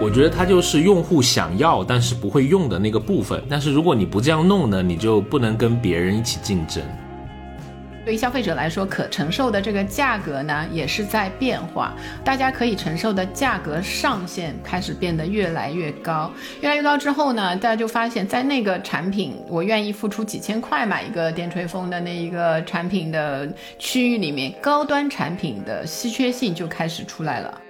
我觉得它就是用户想要但是不会用的那个部分。但是如果你不这样弄呢，你就不能跟别人一起竞争。对于消费者来说，可承受的这个价格呢，也是在变化。大家可以承受的价格上限开始变得越来越高，越来越高之后呢，大家就发现，在那个产品我愿意付出几千块买一个电吹风的那一个产品的区域里面，高端产品的稀缺性就开始出来了。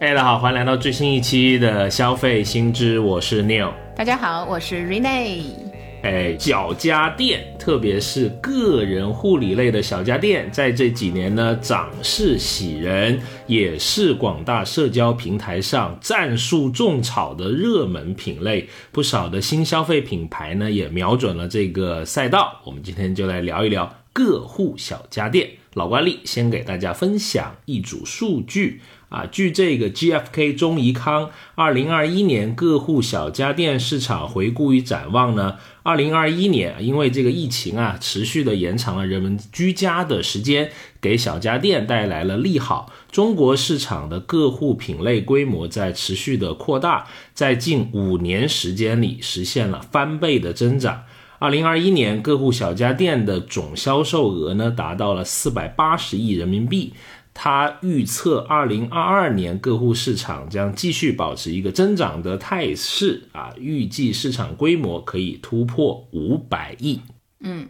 哎，大家好，欢迎来到最新一期的消费新知，我是 Neil。大家好，我是 Rene。哎，小家电，特别是个人护理类的小家电，在这几年呢，涨势喜人，也是广大社交平台上战术种草的热门品类。不少的新消费品牌呢，也瞄准了这个赛道。我们今天就来聊一聊个护小家电。老惯例，先给大家分享一组数据。啊，据这个 GFK 中怡康二零二一年各户小家电市场回顾与展望呢，二零二一年因为这个疫情啊，持续的延长了人们居家的时间，给小家电带来了利好。中国市场的各户品类规模在持续的扩大，在近五年时间里实现了翻倍的增长。二零二一年各户小家电的总销售额呢，达到了四百八十亿人民币。他预测，二零二二年个户市场将继续保持一个增长的态势啊，预计市场规模可以突破五百亿。嗯。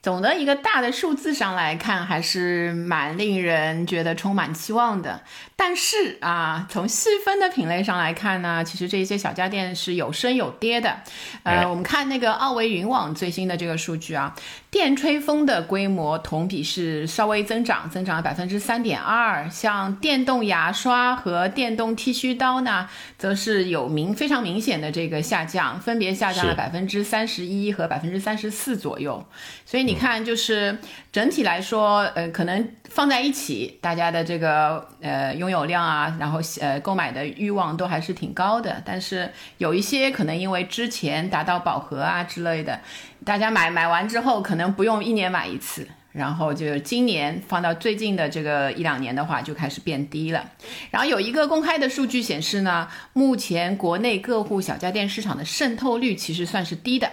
总的一个大的数字上来看，还是蛮令人觉得充满期望的。但是啊，从细分的品类上来看呢，其实这些小家电是有升有跌的。呃，我们看那个奥维云网最新的这个数据啊，电吹风的规模同比是稍微增长，增长了百分之三点二。像电动牙刷和电动剃须刀呢，则是有明非常明显的这个下降，分别下降了百分之三十一和百分之三十四左右。所以你看，就是整体来说，呃，可能放在一起，大家的这个呃拥有量啊，然后呃购买的欲望都还是挺高的。但是有一些可能因为之前达到饱和啊之类的，大家买买完之后，可能不用一年买一次。然后就今年放到最近的这个一两年的话，就开始变低了。然后有一个公开的数据显示呢，目前国内各户小家电市场的渗透率其实算是低的。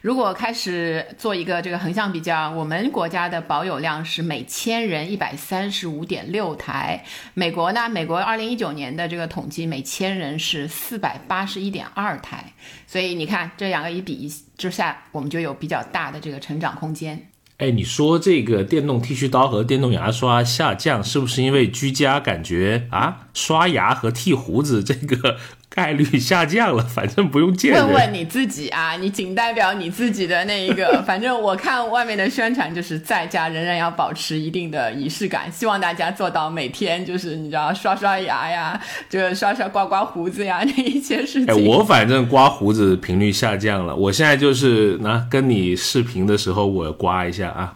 如果开始做一个这个横向比较，我们国家的保有量是每千人一百三十五点六台，美国呢，美国二零一九年的这个统计每千人是四百八十一点二台。所以你看这两个一比一之下，我们就有比较大的这个成长空间。哎，你说这个电动剃须刀和电动牙刷下降，是不是因为居家感觉啊，刷牙和剃胡子这个？概率下降了，反正不用见问问你自己啊，你仅代表你自己的那一个。反正我看外面的宣传，就是在家仍然要保持一定的仪式感，希望大家做到每天就是你知道刷刷牙呀，就刷刷刮刮胡子呀那一些事情。哎，我反正刮胡子频率下降了，我现在就是那跟你视频的时候我刮一下啊。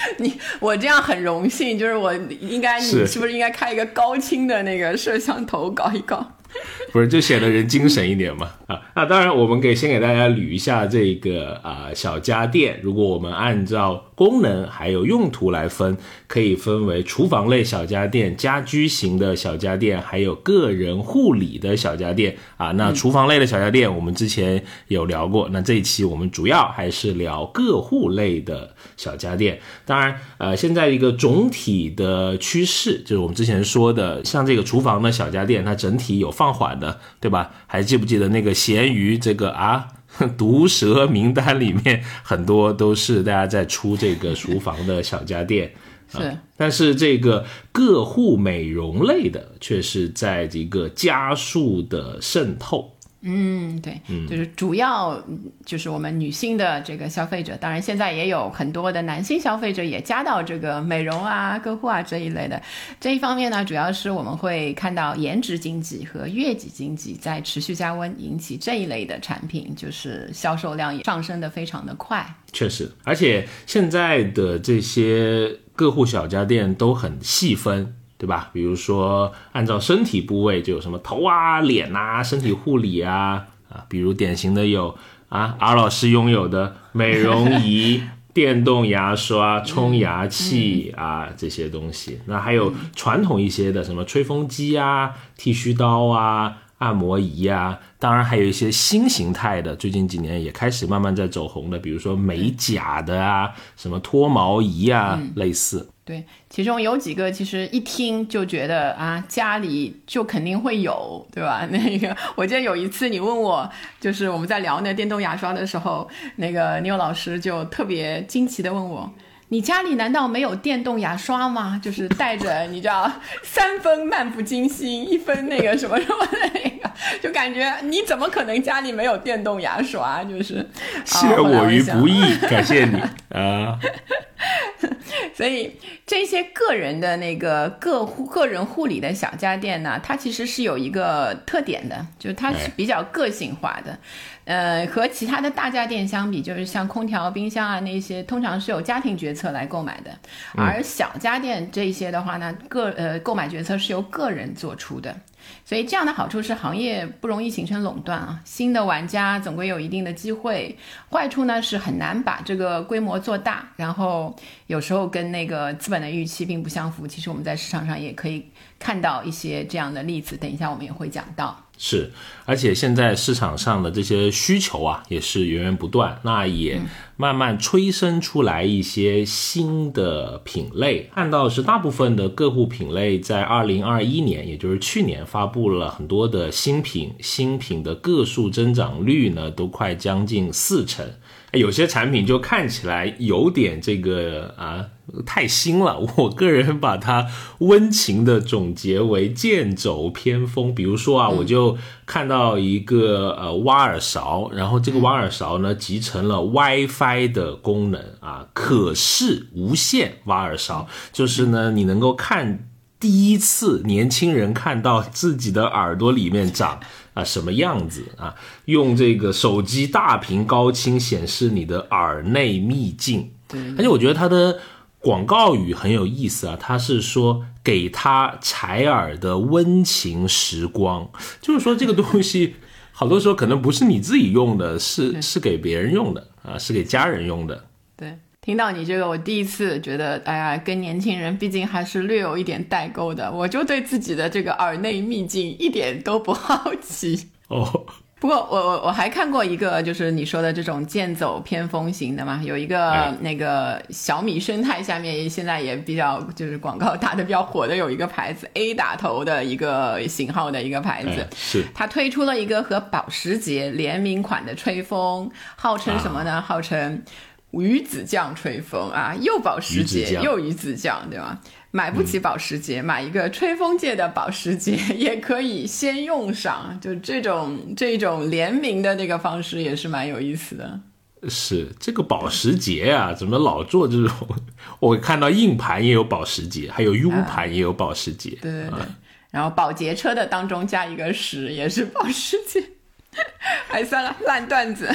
你我这样很荣幸，就是我应该你是不是应该开一个高清的那个摄像头搞一搞？不是，就显得人精神一点嘛啊！那当然，我们给先给大家捋一下这个啊小家电。如果我们按照功能还有用途来分，可以分为厨房类小家电、家居型的小家电，还有个人护理的小家电啊。那厨房类的小家电，我们之前有聊过。那这一期我们主要还是聊个户类的小家电。当然，呃，现在一个总体的趋势就是我们之前说的，像这个厨房的小家电，它整体有放缓的，对吧？还记不记得那个咸鱼这个啊 毒蛇名单里面，很多都是大家在出这个厨房的小家电，是。但是这个个护美容类的，却是在这个加速的渗透。嗯，对，就是主要就是我们女性的这个消费者，当然现在也有很多的男性消费者也加到这个美容啊、个护啊这一类的。这一方面呢，主要是我们会看到颜值经济和月己经济在持续加温，引起这一类的产品就是销售量也上升的非常的快。确实，而且现在的这些个护小家电都很细分。对吧？比如说，按照身体部位就有什么头啊、脸呐、身体护理啊啊，比如典型的有啊，阿老师拥有的美容仪。电动牙刷、冲牙器啊这些东西。那还有传统一些的，什么吹风机啊、剃须刀啊、按摩仪啊。当然还有一些新形态的，最近几年也开始慢慢在走红的，比如说美甲的啊，什么脱毛仪啊，类似。对，其中有几个其实一听就觉得啊，家里就肯定会有，对吧？那个我记得有一次你问我，就是我们在聊那电动牙刷的时候，那个妞老师就特别惊奇的问我。你家里难道没有电动牙刷吗？就是带着你知道三分漫不经心，一分那个什么什么的那个，就感觉你怎么可能家里没有电动牙刷？就是 谢我于不义，感谢你啊。所以这些个人的那个个护个人护理的小家电呢，它其实是有一个特点的，就是它是比较个性化的。呃，和其他的大家电相比，就是像空调、冰箱啊那些，通常是有家庭决策来购买的，而小家电这些的话呢，个呃购买决策是由个人做出的。所以这样的好处是行业不容易形成垄断啊，新的玩家总归有一定的机会。坏处呢是很难把这个规模做大，然后有时候跟那个资本的预期并不相符。其实我们在市场上也可以看到一些这样的例子，等一下我们也会讲到。是，而且现在市场上的这些需求啊，也是源源不断，那也慢慢催生出来一些新的品类。看到是大部分的个户品类在二零二一年，也就是去年发布了很多的新品，新品的个数增长率呢，都快将近四成。有些产品就看起来有点这个啊太新了，我个人把它温情的总结为剑走偏锋。比如说啊，我就看到一个呃挖耳勺，然后这个挖耳勺呢集成了 WiFi 的功能啊，可视无线挖耳勺，就是呢你能够看第一次年轻人看到自己的耳朵里面长。啊，什么样子啊？用这个手机大屏高清显示你的耳内秘境。而且我觉得它的广告语很有意思啊。它是说给他柴耳的温情时光，就是说这个东西好多时候可能不是你自己用的，是是给别人用的啊，是给家人用的。对。听到你这个，我第一次觉得，哎呀，跟年轻人毕竟还是略有一点代沟的。我就对自己的这个耳内秘境一点都不好奇哦。不过我我我还看过一个，就是你说的这种剑走偏锋型的嘛，有一个那个小米生态下面现在也比较就是广告打的比较火的有一个牌子 A 打头的一个型号的一个牌子，是它推出了一个和保时捷联名款的吹风，号称什么呢？号称。鱼子酱吹风啊，又保时捷又鱼子酱，对吧？买不起保时捷，买一个吹风界的保时捷 也可以先用上。就这种这种联名的那个方式也是蛮有意思的。是这个保时捷啊，怎么老做这种？我看到硬盘也有保时捷，还有 U 盘也有保时捷。对对对，然后保洁车的当中加一个十，也是保时捷。哎，算了，烂段子，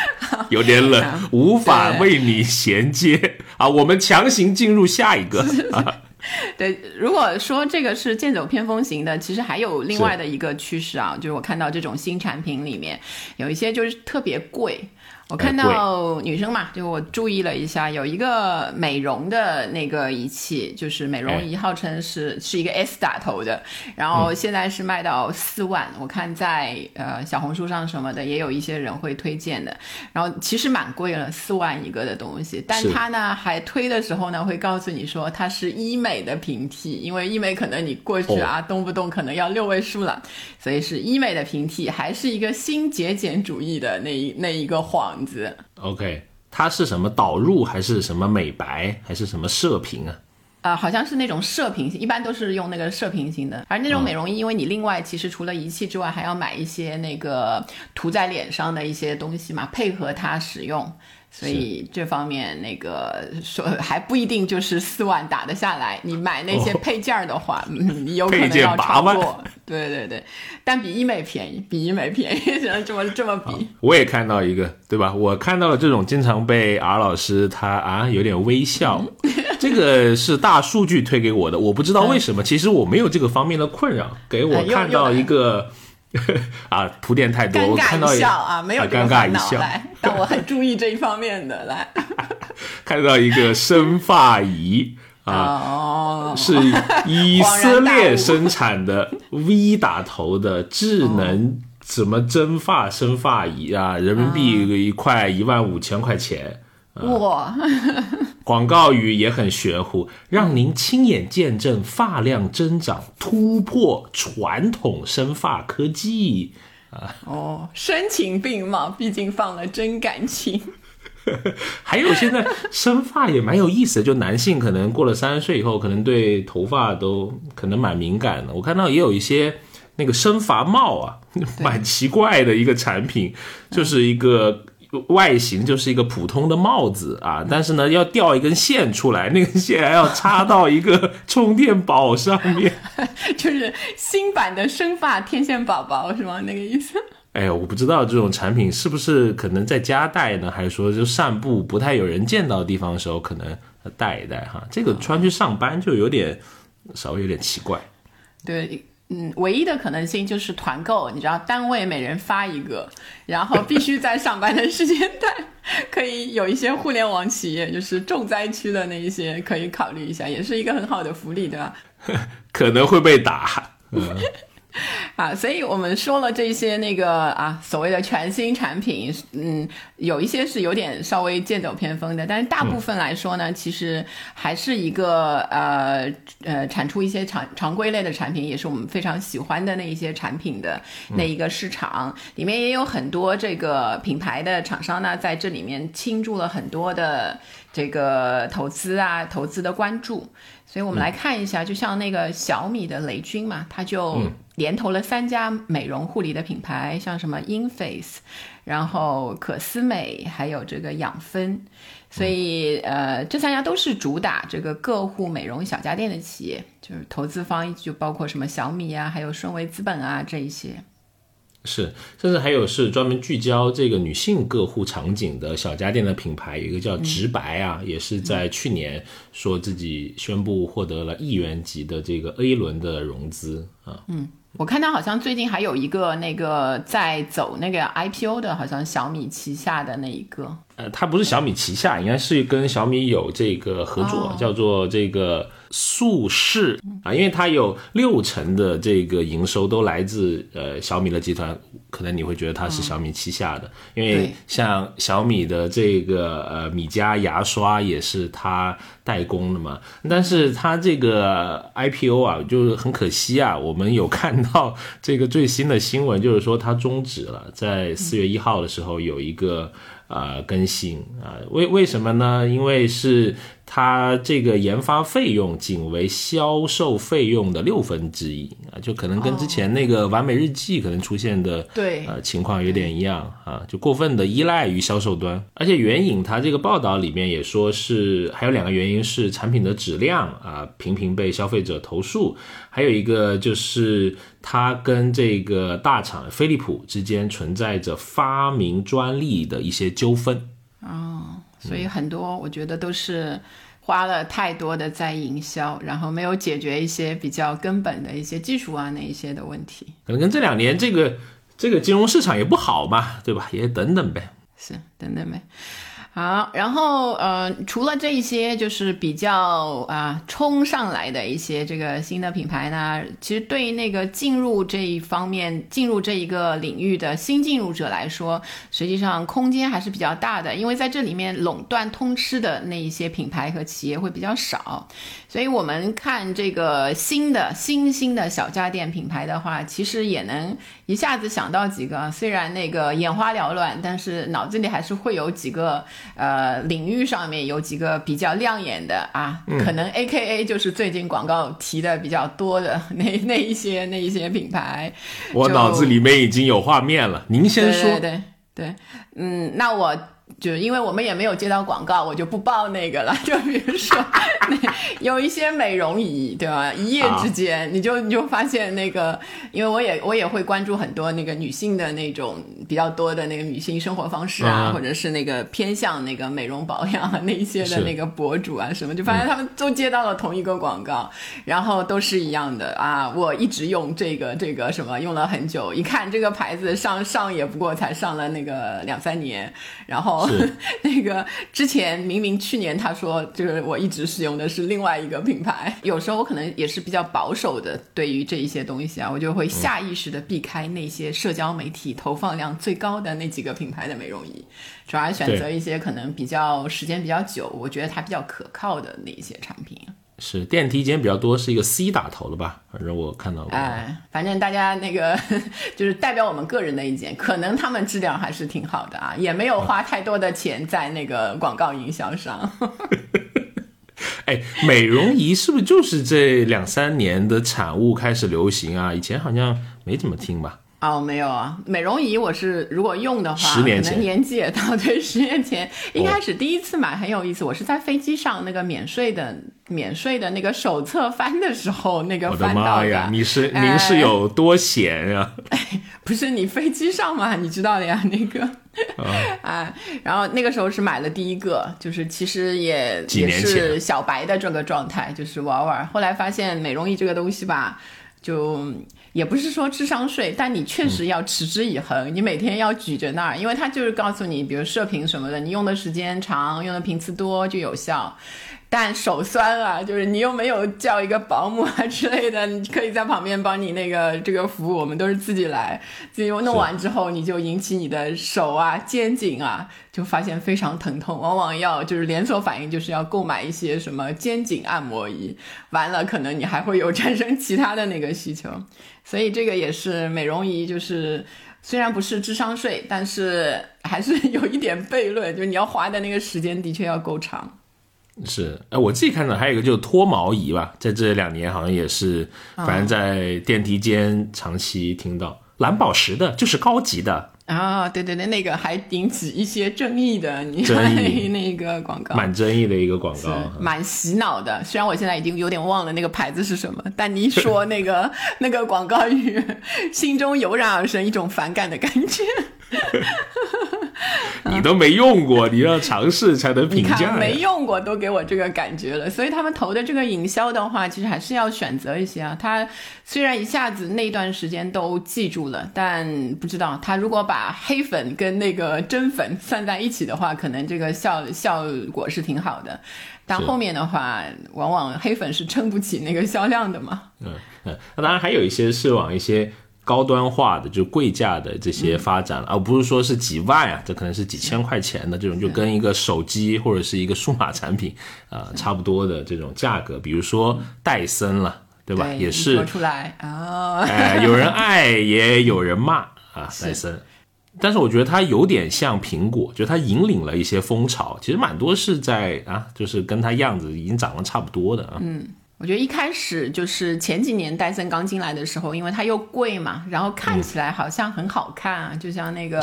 有点冷，无法为你衔接啊。我们强行进入下一个。对，如果说这个是剑走偏锋型的，其实还有另外的一个趋势啊，就是我看到这种新产品里面有一些就是特别贵。我看到女生嘛，就我注意了一下，有一个美容的那个仪器，就是美容仪，号称是是一个 S 打头的，然后现在是卖到四万。我看在呃小红书上什么的，也有一些人会推荐的。然后其实蛮贵了，四万一个的东西，但它呢还推的时候呢，会告诉你说它是医美的平替，因为医美可能你过去啊动不动可能要六位数了，所以是医美的平替，还是一个新节俭主义的那一那一个谎。子，OK，它是什么导入还是什么美白还是什么射频啊？啊，好像是那种射频型，一般都是用那个射频型的。而那种美容仪，因为你另外其实除了仪器之外，还要买一些那个涂在脸上的一些东西嘛，配合它使用。所以这方面那个说还不一定就是四万打得下来，你买那些配件的话，你有可能要超过。对对对，但比医美便宜，比医美便宜，只能这么这么比。我也看到一个，对吧？我看到了这种经常被 R 老师他啊有点微笑，这个是大数据推给我的，我不知道为什么，其实我没有这个方面的困扰，给我看到一个。啊，铺垫太多，我尴看到尬一笑啊，没有这个尴尬一笑，来，但我很注意这一方面的来。看到一个生发仪啊，哦，是以色列生产的 V 打头的智能什么蒸发生发仪啊，人民币一块一万五千块钱。哇，广告语也很玄乎，让您亲眼见证发量增长，突破传统生发科技啊。哦，声情并茂，毕竟放了真感情。还有现在生发也蛮有意思的，就男性可能过了三十岁以后，可能对头发都可能蛮敏感的。我看到也有一些那个生发帽啊，蛮奇怪的一个产品，就是一个外形就是一个普通的帽子啊，但是呢要掉一根线出来，那根线还要插到一个充电宝上面。就是新版的生发天线宝宝是吗？那个意思？哎呀，我不知道这种产品是不是可能在家戴呢，还是说就散步不太有人见到的地方的时候可能戴一戴哈。这个穿去上班就有点稍微有点奇怪。对，嗯，唯一的可能性就是团购，你知道，单位每人发一个，然后必须在上班的时间段。可以有一些互联网企业，就是重灾区的那一些，可以考虑一下，也是一个很好的福利，对吧？可能会被打。啊，所以我们说了这些那个啊，所谓的全新产品，嗯，有一些是有点稍微剑走偏锋的，但是大部分来说呢，其实还是一个呃呃产出一些常常规类的产品，也是我们非常喜欢的那一些产品的那一个市场，里面也有很多这个品牌的厂商呢，在这里面倾注了很多的这个投资啊，投资的关注。所以我们来看一下，就像那个小米的雷军嘛，他就连投了三家美容护理的品牌，像什么 Inface，然后可思美，还有这个养分。所以呃，这三家都是主打这个个护美容小家电的企业，就是投资方就包括什么小米啊，还有顺为资本啊这一些。是，甚至还有是专门聚焦这个女性个户场景的小家电的品牌，有一个叫直白啊，也是在去年说自己宣布获得了亿元级的这个 A 轮的融资啊。嗯，我看到好像最近还有一个那个在走那个 IPO 的，好像小米旗下的那一个。呃，它不是小米旗下，应该是跟小米有这个合作，叫做这个速适啊，因为它有六成的这个营收都来自呃小米的集团，可能你会觉得它是小米旗下的，因为像小米的这个呃米家牙刷也是它代工的嘛，但是它这个 IPO 啊，就是很可惜啊，我们有看到这个最新的新闻，就是说它终止了，在四月一号的时候有一个。啊，更新。啊，为为什么呢？因为是它这个研发费用仅为销售费用的六分之一啊，就可能跟之前那个完美日记可能出现的对呃情况有点一样啊，就过分的依赖于销售端。而且援引它这个报道里面也说是还有两个原因是产品的质量啊频频被消费者投诉，还有一个就是它跟这个大厂飞利浦之间存在着发明专利的一些。纠纷哦，所以很多我觉得都是花了太多的在营销，然后没有解决一些比较根本的一些技术啊那一些的问题。可能跟这两年这个这个金融市场也不好嘛，对吧？也等等呗，是等等呗。好，然后呃，除了这一些就是比较啊冲上来的一些这个新的品牌呢，其实对于那个进入这一方面、进入这一个领域的新进入者来说，实际上空间还是比较大的，因为在这里面垄断通吃的那一些品牌和企业会比较少，所以我们看这个新的新兴的小家电品牌的话，其实也能一下子想到几个，虽然那个眼花缭乱，但是脑子里还是会有几个。呃，领域上面有几个比较亮眼的啊，可能 A K A 就是最近广告提的比较多的 那那一些那一些品牌，我脑子里面已经有画面了。您先说，对对对，嗯，那我就因为我们也没有接到广告，我就不报那个了。就比如说，那有一些美容仪，对吧？一夜之间，你就你就发现那个，因为我也我也会关注很多那个女性的那种比较多的那个女性生活方式啊，或者是那个偏向那个美容保养那一些的那个博主啊什么，就发现他们都接到了同一个广告，然后都是一样的啊。我一直用这个这个什么用了很久，一看这个牌子上上也不过才上了那个两三年，然后。那个之前明明去年他说就是我一直使用的是另外一个品牌，有时候我可能也是比较保守的，对于这一些东西啊，我就会下意识的避开那些社交媒体投放量最高的那几个品牌的美容仪，主要选择一些可能比较时间比较久，我觉得它比较可靠的那一些产品。是电梯间比较多，是一个 C 打头的吧？反正我看到过。哎，反正大家那个 就是代表我们个人的意见，可能他们质量还是挺好的啊，也没有花太多的钱在那个广告营销上。哎，美容仪是不是就是这两三年的产物开始流行啊？以前好像没怎么听吧？哦，没有啊，美容仪我是如果用的话，可能年纪也到。对，十年前一开始第一次买很有意思，我是在飞机上那个免税的免税的那个手册翻的时候，那个翻到的。你是您是有多闲呀？不是你飞机上嘛，你知道的呀，那个啊，然后那个时候是买了第一个，就是其实也也是小白的这个状态，就是玩玩。后来发现美容仪这个东西吧，就。也不是说智商税，但你确实要持之以恒，你每天要举着那儿，因为它就是告诉你，比如射频什么的，你用的时间长，用的频次多就有效。但手酸啊，就是你又没有叫一个保姆啊之类的，你可以在旁边帮你那个这个服务，我们都是自己来，自己弄完之后，你就引起你的手啊、肩颈啊，就发现非常疼痛，往往要就是连锁反应，就是要购买一些什么肩颈按摩仪，完了可能你还会有产生其他的那个需求，所以这个也是美容仪，就是虽然不是智商税，但是还是有一点悖论，就是你要花的那个时间的确要够长。是，哎，我自己看到还有一个就是脱毛仪吧，在这两年好像也是，反正在电梯间长期听到。蓝宝石的，就是高级的。啊，对对对，那个还引起一些争议的，你争议。那个广告，蛮争议的一个广告，蛮洗脑的。虽然我现在已经有点忘了那个牌子是什么，但你一 说那个那个广告语，心中油然而生一种反感的感觉。你都没用过，你要尝试才能评价。没用过都给我这个感觉了，所以他们投的这个营销的话，其实还是要选择一些啊。他虽然一下子那段时间都记住了，但不知道他如果把黑粉跟那个真粉算在一起的话，可能这个效效果是挺好的。但后面的话，往往黑粉是撑不起那个销量的嘛。嗯嗯，那当然还有一些是往一些。高端化的就贵价的这些发展，而不是说是几万啊，这可能是几千块钱的这种，就跟一个手机或者是一个数码产品啊差不多的这种价格。比如说戴森了，对吧？也是说出来啊，哎，有人爱也有人骂啊，戴森。但是我觉得它有点像苹果，就它引领了一些风潮，其实蛮多是在啊，就是跟它样子已经长得差不多的啊。嗯。我觉得一开始就是前几年戴森刚进来的时候，因为它又贵嘛，然后看起来好像很好看啊，就像那个，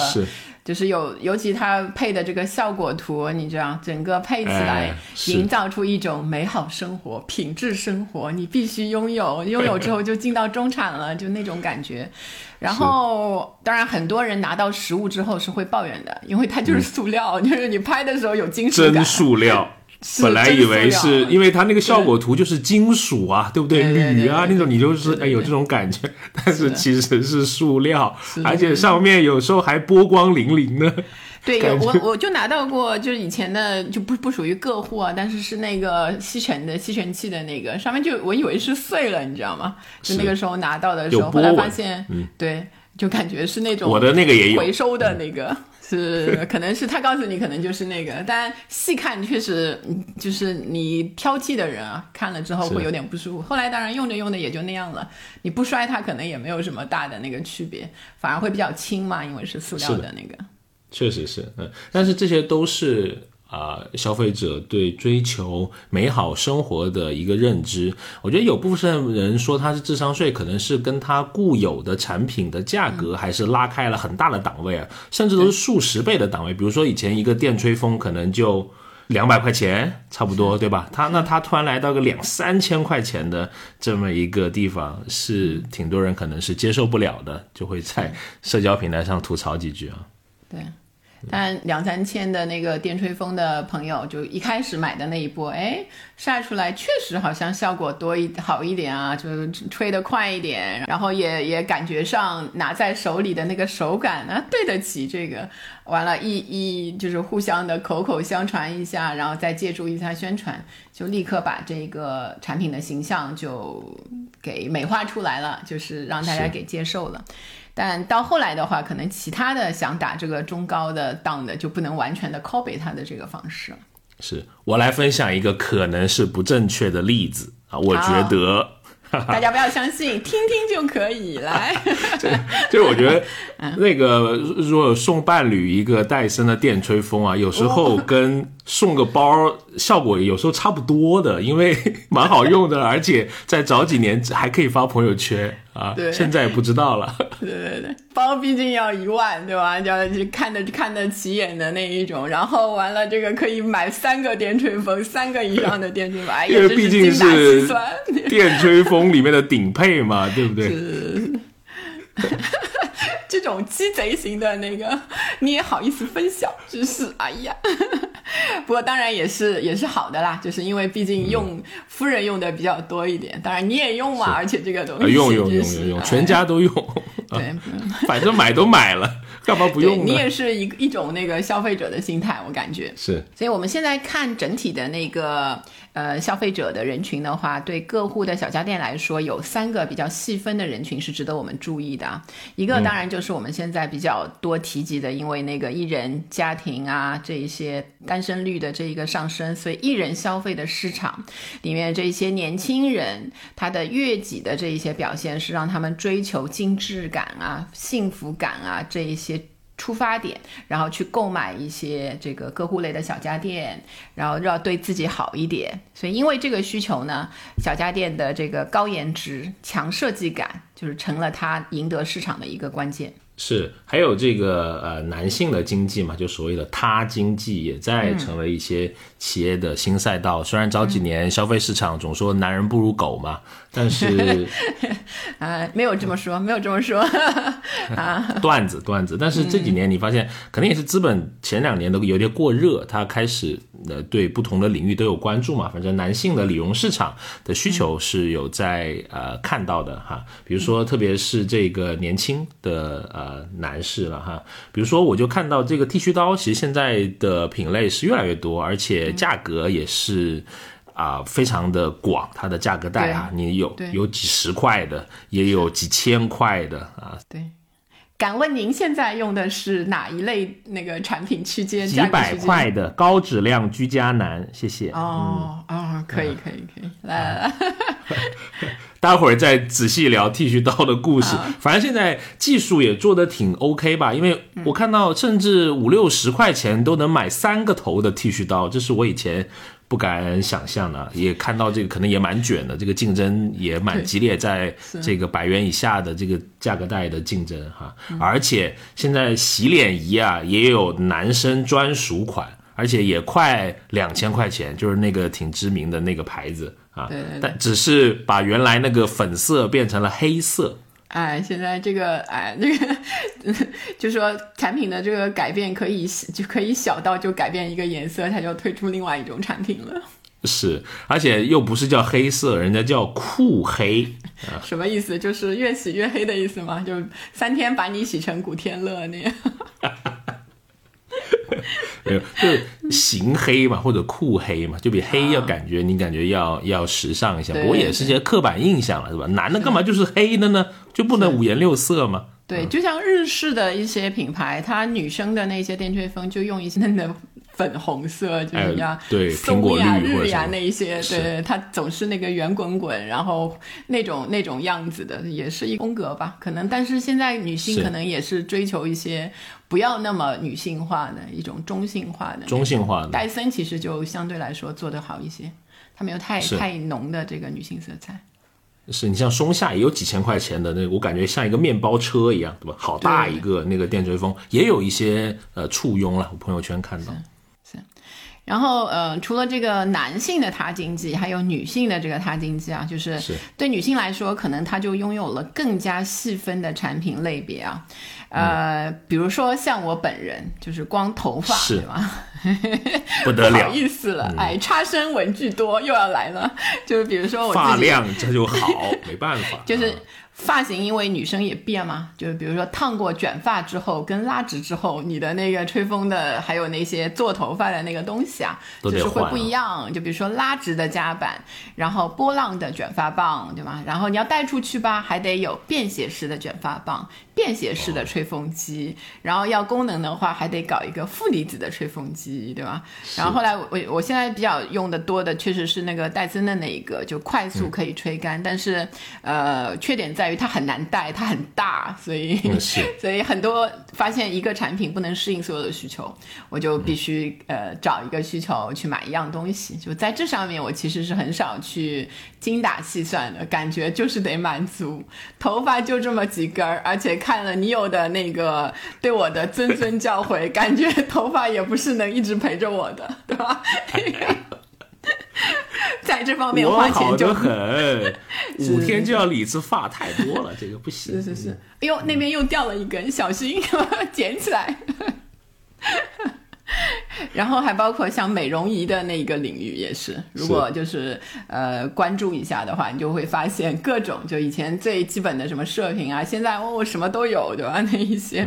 就是有尤其它配的这个效果图，你知道，整个配起来营造出一种美好生活、品质生活，你必须拥有，拥有之后就进到中产了，就那种感觉。然后，当然很多人拿到实物之后是会抱怨的，因为它就是塑料，就是你拍的时候有金属感。真塑料。本来以为是因为它那个效果图就是金属啊，对不对？铝啊那种，你就是哎有这种感觉，但是其实是塑料，而且上面有时候还波光粼粼的。对，我我就拿到过，就是以前的就不不属于个货啊，但是是那个吸尘的吸尘器的那个，上面就我以为是碎了，你知道吗？就那个时候拿到的时候，后来发现，对，就感觉是那种我的那个也有回收的那个。是，可能是他告诉你，可能就是那个，但细看确实，就是你挑剔的人啊，看了之后会有点不舒服。后来当然用着用着也就那样了，你不摔它可能也没有什么大的那个区别，反而会比较轻嘛，因为是塑料的那个。确实是，嗯，但是这些都是啊、消费者对追求美好生活的一个认知。我觉得有部分人说它是智商税，可能是跟它固有的产品的价格还是拉开了很大的档位啊，甚至都是数十倍的档位。比如说以前一个电吹风可能就。两百块钱差不多，对吧？他那他突然来到个两三千块钱的这么一个地方，是挺多人可能是接受不了的，就会在社交平台上吐槽几句啊。对，但两三千的那个电吹风的朋友，就一开始买的那一波，哎，晒出来确实好像效果多一好一点啊，就是吹得快一点，然后也也感觉上拿在手里的那个手感啊，对得起这个。完了，一一就是互相的口口相传一下，然后再借助一下宣传，就立刻把这个产品的形象就给美化出来了，就是让大家给接受了。但到后来的话，可能其他的想打这个中高的档的，就不能完全的 copy 它的这个方式。是我来分享一个可能是不正确的例子啊，我觉得。大家不要相信，听听就可以。来，就是我觉得 那个如果送伴侣一个戴森的电吹风啊，有时候跟送个包效果有时候差不多的，因为蛮好用的，而且在早几年还可以发朋友圈啊，对现在不知道了。对 对对，包毕竟要一万，对吧？要就看得看得起眼的那一种，然后完了这个可以买三个电吹风，三个以上的电吹风，哎，因为毕竟是算。电吹风里面的顶配嘛，对不对？这种鸡贼型的那个，你也好意思分享知识？哎呀，不过当然也是也是好的啦，就是因为毕竟用、夫人用的比较多一点，当然你也用嘛，而且这个东西啊用用用用用，哎全家都用，对。反正买都买了，干嘛不用呢？你也是一一种那个消费者的心态，我感觉。是所以我们现在看整体的那个呃消费者的人群的话，对各户的小家电来说，有三个比较细分的人群是值得我们注意的。一个当然就是我们现在比较多提及的，因为那个一人家庭啊这一些单身率的这一个上升，所以一人消费的市场里面这一些年轻人，他的悦己的这一些表现是让他们追求精致感啊、幸福感啊这一些。出发点，然后去购买一些这个个户类的小家电，然后要对自己好一点。所以因为这个需求呢，小家电的这个高颜值、强设计感，就是成了它赢得市场的一个关键。是，还有这个呃男性的经济嘛，就所谓的他经济，也在成为一些企业的新赛道。虽然早几年消费市场总说男人不如狗嘛，但是 啊，没有这么说，没有这么说啊。段子段子，但是这几年你发现，可能也是资本前两年都有点过热，它开始呃对不同的领域都有关注嘛。反正男性的理容市场的需求是有在呃看到的哈，比如说特别是这个年轻的呃男士了哈，比如说我就看到这个剃须刀，其实现在的品类是越来越多，而且价格也是。啊，非常的广，它的价格带啊，你有有几十块的，也有几千块的啊，对，敢问您现在用的是哪一类那个产品区间？几百块的高质量居家男，谢谢。哦哦，可以可以可以，来来来，待会儿再仔细聊剃须刀的故事。反正现在技术也做的挺 OK 吧，因为我看到甚至五六十块钱都能买三个头的剃须刀，这是我以前不敢想象的。也看到这个可能也蛮卷的，这个竞争也蛮激烈，在这个百元以下的这个价格带的竞争哈。而且现在洗脸仪啊也有男生专属款。而且也快两千块钱，就是那个挺知名的那个牌子啊，但只是把原来那个粉色变成了黑色。哎，现在这个哎，这个就说产品的这个改变可以就可以小到就改变一个颜色，它就推出另外一种产品了。是，而且又不是叫黑色，人家叫酷黑。什么意思？就是越洗越黑的意思吗？就三天把你洗成古天乐那样？没有，就型黑嘛，或者酷黑嘛，就比黑要感觉、你感觉要要时尚一下。对不过也是些刻板印象了，是吧？男的干嘛就是黑的呢？就不能五颜六色吗？对，就像日式的一些品牌，它女生的那些电吹风就用一些嫩的粉红色，就是呀，对，松呀、日呀那一些，对，它总是那个圆滚滚，然后那种那种样子的，也是一风格吧，可能。但是现在女性可能也是追求一些不要那么女性化的一种中性化的，中性化的。戴森其实就相对来说做得好一些，它没有太太浓的这个女性色彩。是你像松下也有几千块钱的那个，我感觉像一个面包车一样，对吧？好大一个那个电吹风，也有一些呃簇拥了。我朋友圈看到是。然后呃，除了这个男性的他经济，还有女性的这个他经济啊，就是对女性来说，可能她就拥有了更加细分的产品类别啊。呃，比如说像我本人，就是光头发，是吗？不得了，不好意思了，哎，差生文具多又要来了。就是比如说我发量这就好，没办法，就是。发型因为女生也变嘛，就是比如说烫过卷发之后跟拉直之后，你的那个吹风的还有那些做头发的那个东西啊，就是会不一样。就比如说拉直的夹板，然后波浪的卷发棒，对吧？然后你要带出去吧，还得有便携式的卷发棒。便携式的吹风机，然后要功能的话，还得搞一个负离子的吹风机，对吧？然后后来我我现在比较用的多的，确实是那个戴森的那一个，就快速可以吹干，但是呃，缺点在于它很难带，它很大，所以 所以很多发现一个产品不能适应所有的需求，我就必须呃找一个需求去买一样东西。就在这上面，我其实是很少去精打细算的，感觉就是得满足。头发就这么几根儿，而且。看了你有的那个对我的谆谆教诲，感觉头发也不是能一直陪着我的，对吧？在这方面花钱就很，五天就要理一次发，太多了，这个不行。是是是，哎呦，那边又掉了一根，小心 捡起来。然后还包括像美容仪的那个领域也是，如果就是呃关注一下的话，你就会发现各种就以前最基本的什么射频啊，现在哦什么都有，对吧？那一些，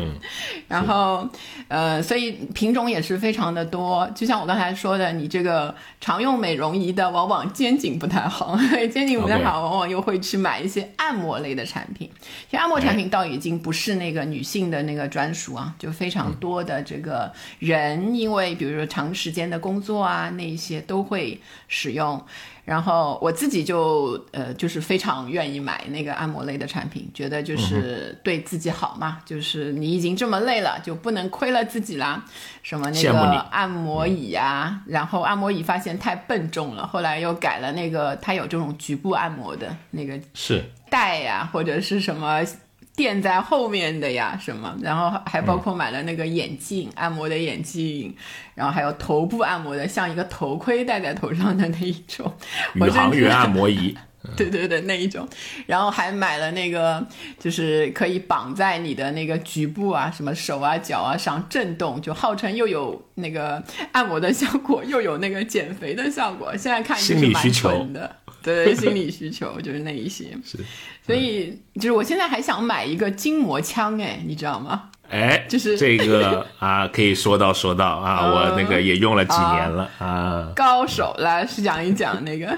然后呃，所以品种也是非常的多。就像我刚才说的，你这个常用美容仪的，往往肩颈不太好，肩颈不太好，往往又会去买一些按摩类的产品。其实按摩产品倒已经不是那个女性的那个专属啊，就非常多的这个人因为。比如说长时间的工作啊，那一些都会使用。然后我自己就呃，就是非常愿意买那个按摩类的产品，觉得就是对自己好嘛。就是你已经这么累了，就不能亏了自己啦。什么那个按摩椅啊，然后按摩椅发现太笨重了，后来又改了那个，它有这种局部按摩的那个是带呀，或者是什么。垫在后面的呀，什么，然后还包括买了那个眼镜，按摩的眼镜，然后还有头部按摩的，像一个头盔戴在头上的那一种，宇航员按摩仪，对对对，那一种，然后还买了那个，就是可以绑在你的那个局部啊，什么手啊、脚啊上震动，就号称又有那个按摩的效果，又有那个减肥的效果，现在看就是蛮纯的。对心理需求就是那一些，是，所以就是我现在还想买一个筋膜枪，哎，你知道吗？哎，就是这个啊，可以说到说到啊，我那个也用了几年了啊。高手来讲一讲那个，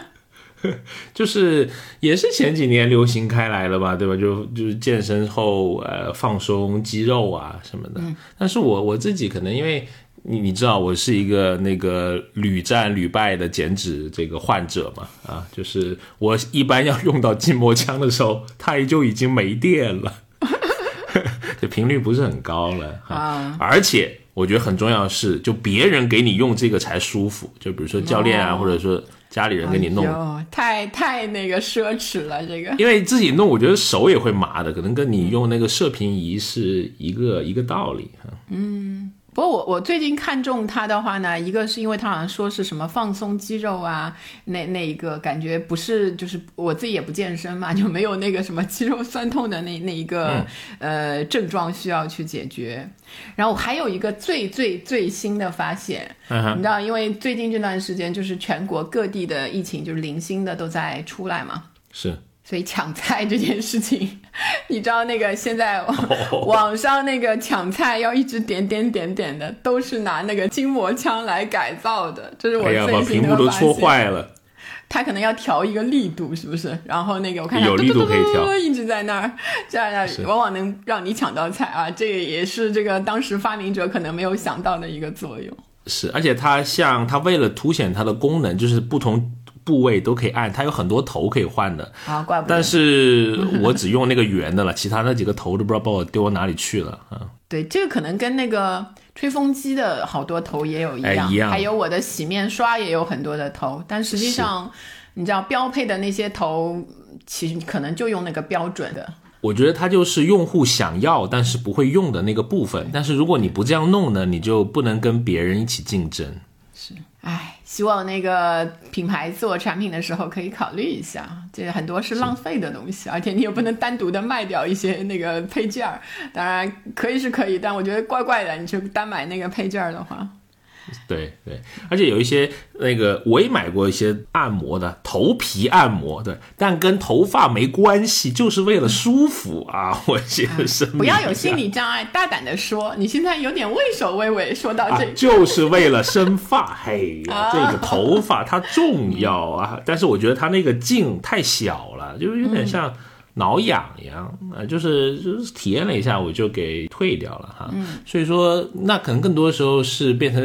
就是也是前几年流行开来了吧，对吧？就就是健身后呃放松肌肉啊什么的。但是我我自己可能因为。你你知道我是一个那个屡战屡败的减脂这个患者嘛？啊，就是我一般要用到筋膜枪的时候，它也就已经没电了，这频率不是很高了啊。而且我觉得很重要的是，就别人给你用这个才舒服，就比如说教练啊，或者说家里人给你弄，太太那个奢侈了这个。因为自己弄，我觉得手也会麻的，可能跟你用那个射频仪是一个一个道理哈。嗯。不过我我最近看中它的话呢，一个是因为它好像说是什么放松肌肉啊，那那一个感觉不是就是我自己也不健身嘛，就没有那个什么肌肉酸痛的那那一个呃症状需要去解决。然后还有一个最最最新的发现，你知道，因为最近这段时间就是全国各地的疫情就是零星的都在出来嘛，是。所以抢菜 这件事情，你知道那个现在网 上那个抢菜要一直点点点点的，都是拿那个筋膜枪来改造的。这是我最新的发现。屏幕都戳坏了。他可能要调一个力度，是不是？然后那个我看有力度可以调，一直在那儿，这样往往能让你抢到菜啊。这个也是这个当时发明者可能没有想到的一个作用。是，而且它像它为了凸显它的功能，就是不同部位都可以按，它有很多头可以换的。啊，怪不得。但是我只用那个圆的了，其他那几个头都不知道把我丢到哪里去了啊。对，这个可能跟那个吹风机的好多头也有一哎一样还有我的洗面刷也有很多的头，但实际上，你知道标配的那些头，其实可能就用那个标准的。我觉得它就是用户想要但是不会用的那个部分。但是如果你不这样弄呢，你就不能跟别人一起竞争。是唉，希望那个品牌做产品的时候可以考虑一下，这很多是浪费的东西，而且你也不能单独的卖掉一些那个配件儿。当然可以是可以，但我觉得怪怪的，你就单买那个配件儿的话。对对，而且有一些那个我也买过一些按摩的头皮按摩的，但跟头发没关系，就是为了舒服啊！我觉得是不要有心理障碍，大胆的说，你现在有点畏首畏尾。说到这，啊，就是为了生发。嘿呀，这个头发它重要啊，但是我觉得它那个劲太小了，就是有点像。挠痒痒啊，就是就是体验了一下，我就给退掉了哈。嗯，所以说那可能更多时候是变成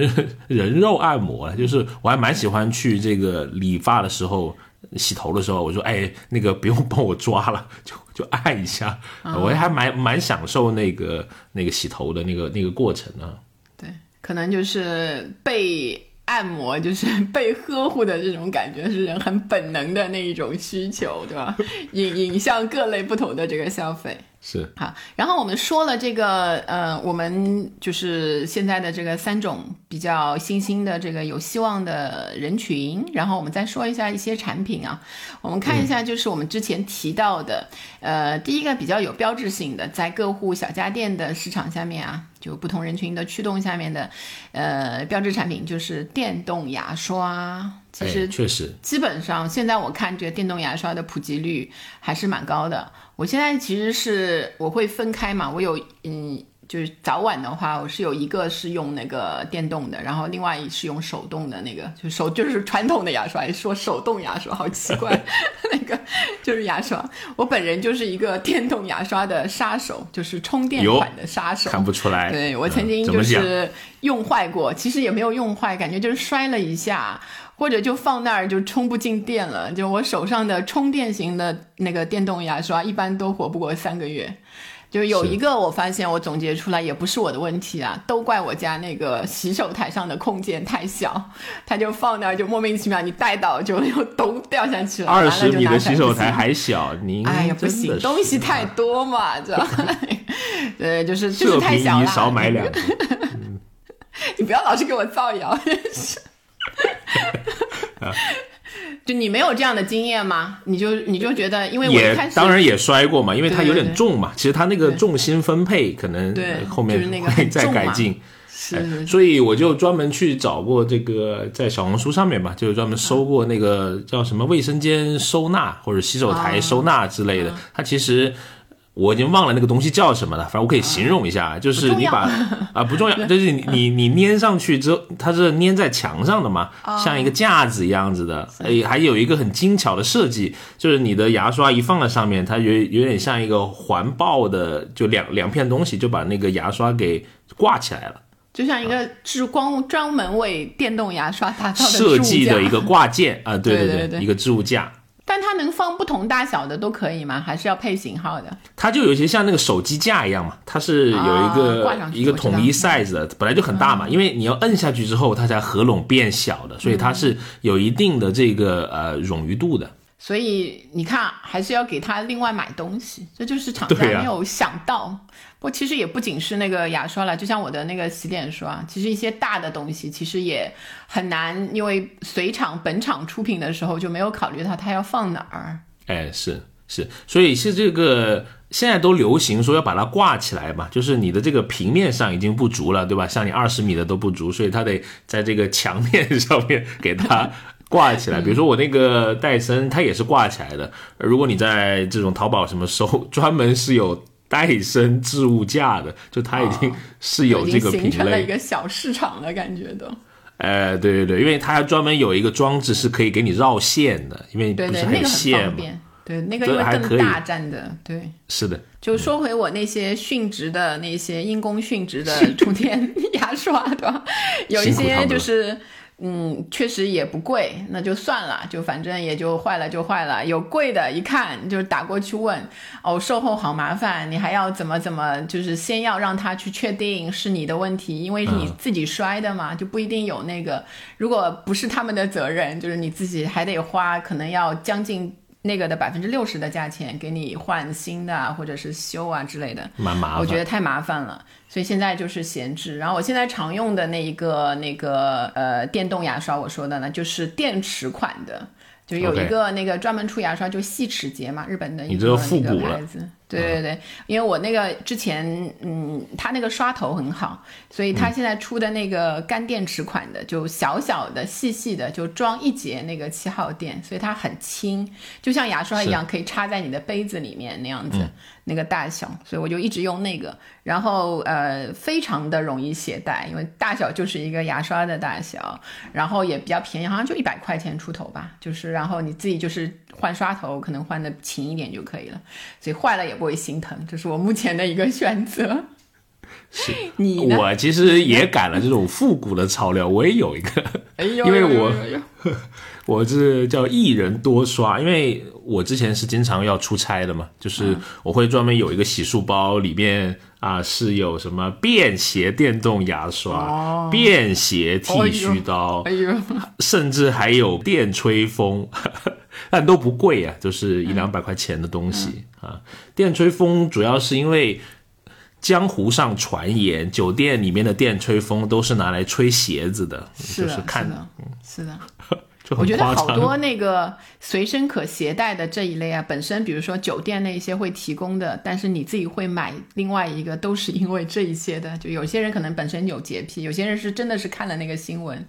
人肉按摩了。就是我还蛮喜欢去这个理发的时候，洗头的时候，我说哎，那个不用帮我抓了，就就按一下，我还蛮蛮享受那个那个洗头的那个那个过程呢。对，可能就是被。按摩就是被呵护的这种感觉，是人很本能的那一种需求，对吧？引引向各类不同的这个消费。是好，然后我们说了这个，呃，我们就是现在的这个三种比较新兴的这个有希望的人群，然后我们再说一下一些产品啊，我们看一下，就是我们之前提到的，呃，第一个比较有标志性的，在各户小家电的市场下面啊，就不同人群的驱动下面的，呃，标志产品就是电动牙刷。其实确实，基本上现在我看这个电动牙刷的普及率还是蛮高的。我现在其实是我会分开嘛，我有嗯，就是早晚的话，我是有一个是用那个电动的，然后另外是用手动的那个，就手就是传统的牙刷，说手动牙刷好奇怪，那个就是牙刷。我本人就是一个电动牙刷的杀手，就是充电款的杀手，看不出来。对我曾经就是用坏过，其实也没有用坏，感觉就是摔了一下。或者就放那儿就充不进电了，就我手上的充电型的那个电动牙刷一般都活不过三个月。就有一个我发现我总结出来也不是我的问题啊，都怪我家那个洗手台上的空间太小，它就放那儿就莫名其妙，你带倒就又咚掉下去了。二十米的洗手台还小，您哎呀不行，东西太多嘛，知道吧？对，就是就是太小了。少买两个。你不要老是给我造谣。就你没有这样的经验吗？你就你就觉得，因为我也当然也摔过嘛，因为它有点重嘛。其实它那个重心分配可能后面会再改进。是，所以我就专门去找过这个，在小红书上面吧，就是专门搜过那个叫什么卫生间收纳或者洗手台收纳之类的。它其实。我已经忘了那个东西叫什么了，反正我可以形容一下，就是你把啊不重要，就是你你你粘上去之后，它是粘在墙上的嘛，像一个架子一样子的，哎，还有一个很精巧的设计，就是你的牙刷一放在上面，它有有点像一个环抱的，就两两片东西就把那个牙刷给挂起来了，就像一个是光专门为电动牙刷打造的设计的一个挂件啊，对对对，一个置物架。但它能放不同大小的都可以吗？还是要配型号的？它就有些像那个手机架一样嘛，它是有一个一个统一 size 的，本来就很大嘛，因为你要摁下去之后它才合拢变小的，所以它是有一定的这个呃冗余度的。所以你看，还是要给他另外买东西，这就是厂家没有想到。不过其实也不仅是那个牙刷了，就像我的那个洗脸刷，其实一些大的东西其实也很难，因为随厂本厂出品的时候就没有考虑到它要放哪儿。哎，是是，所以是这个现在都流行说要把它挂起来嘛，就是你的这个平面上已经不足了，对吧？像你二十米的都不足，所以它得在这个墙面 上面给它挂起来。比如说我那个戴森，它也是挂起来的。如果你在这种淘宝什么搜，专门是有。戴森置物架的，就它已经是有这个品类，形成了一个小市场的感觉的。哎，对对对，因为它专门有一个装置是可以给你绕线的，因为不是很线嘛。对，那个因为更大站的，对，是的。就说回我那些殉职的那些因公殉职的 充电牙刷，对吧？有一些就是。嗯，确实也不贵，那就算了，就反正也就坏了 就坏了。有贵的，一看就是打过去问，哦，售后好麻烦，你还要怎么怎么，就是先要让他去确定是你的问题，因为是你自己摔的嘛，就不一定有那个。如果不是他们的责任，就是你自己还得花，可能要将近。那个的百分之六十的价钱给你换新的啊，或者是修啊之类的，蛮麻烦，我觉得太麻烦了，所以现在就是闲置。然后我现在常用的那一个那个呃电动牙刷，我说的呢就是电池款的。就有一个那个专门出牙刷，就细齿节嘛，日本的一个那个牌子。对对对，因为我那个之前，嗯，它那个刷头很好，所以它现在出的那个干电池款的，就小小的、细细的，就装一节那个七号电，所以它很轻，就像牙刷一样，可以插在你的杯子里面那样子。那个大小，所以我就一直用那个，然后呃，非常的容易携带，因为大小就是一个牙刷的大小，然后也比较便宜，好像就一百块钱出头吧，就是然后你自己就是换刷头，可能换的勤一点就可以了，所以坏了也不会心疼，这是我目前的一个选择。是。你，我其实也赶了这种复古的潮流，我也有一个，因为我 我是叫一人多刷，因为我之前是经常要出差的嘛，就是我会专门有一个洗漱包，里面啊是有什么便携电动牙刷、便携剃须刀，甚至还有电吹风，但都不贵啊，就是一两百块钱的东西啊。电吹风主要是因为。江湖上传言，酒店里面的电吹风都是拿来吹鞋子的，就是看的，是的。我觉得好多那个随身可携带的这一类啊，本身比如说酒店那些会提供的，但是你自己会买另外一个，都是因为这一些的。就有些人可能本身有洁癖，有些人是真的是看了那个新闻，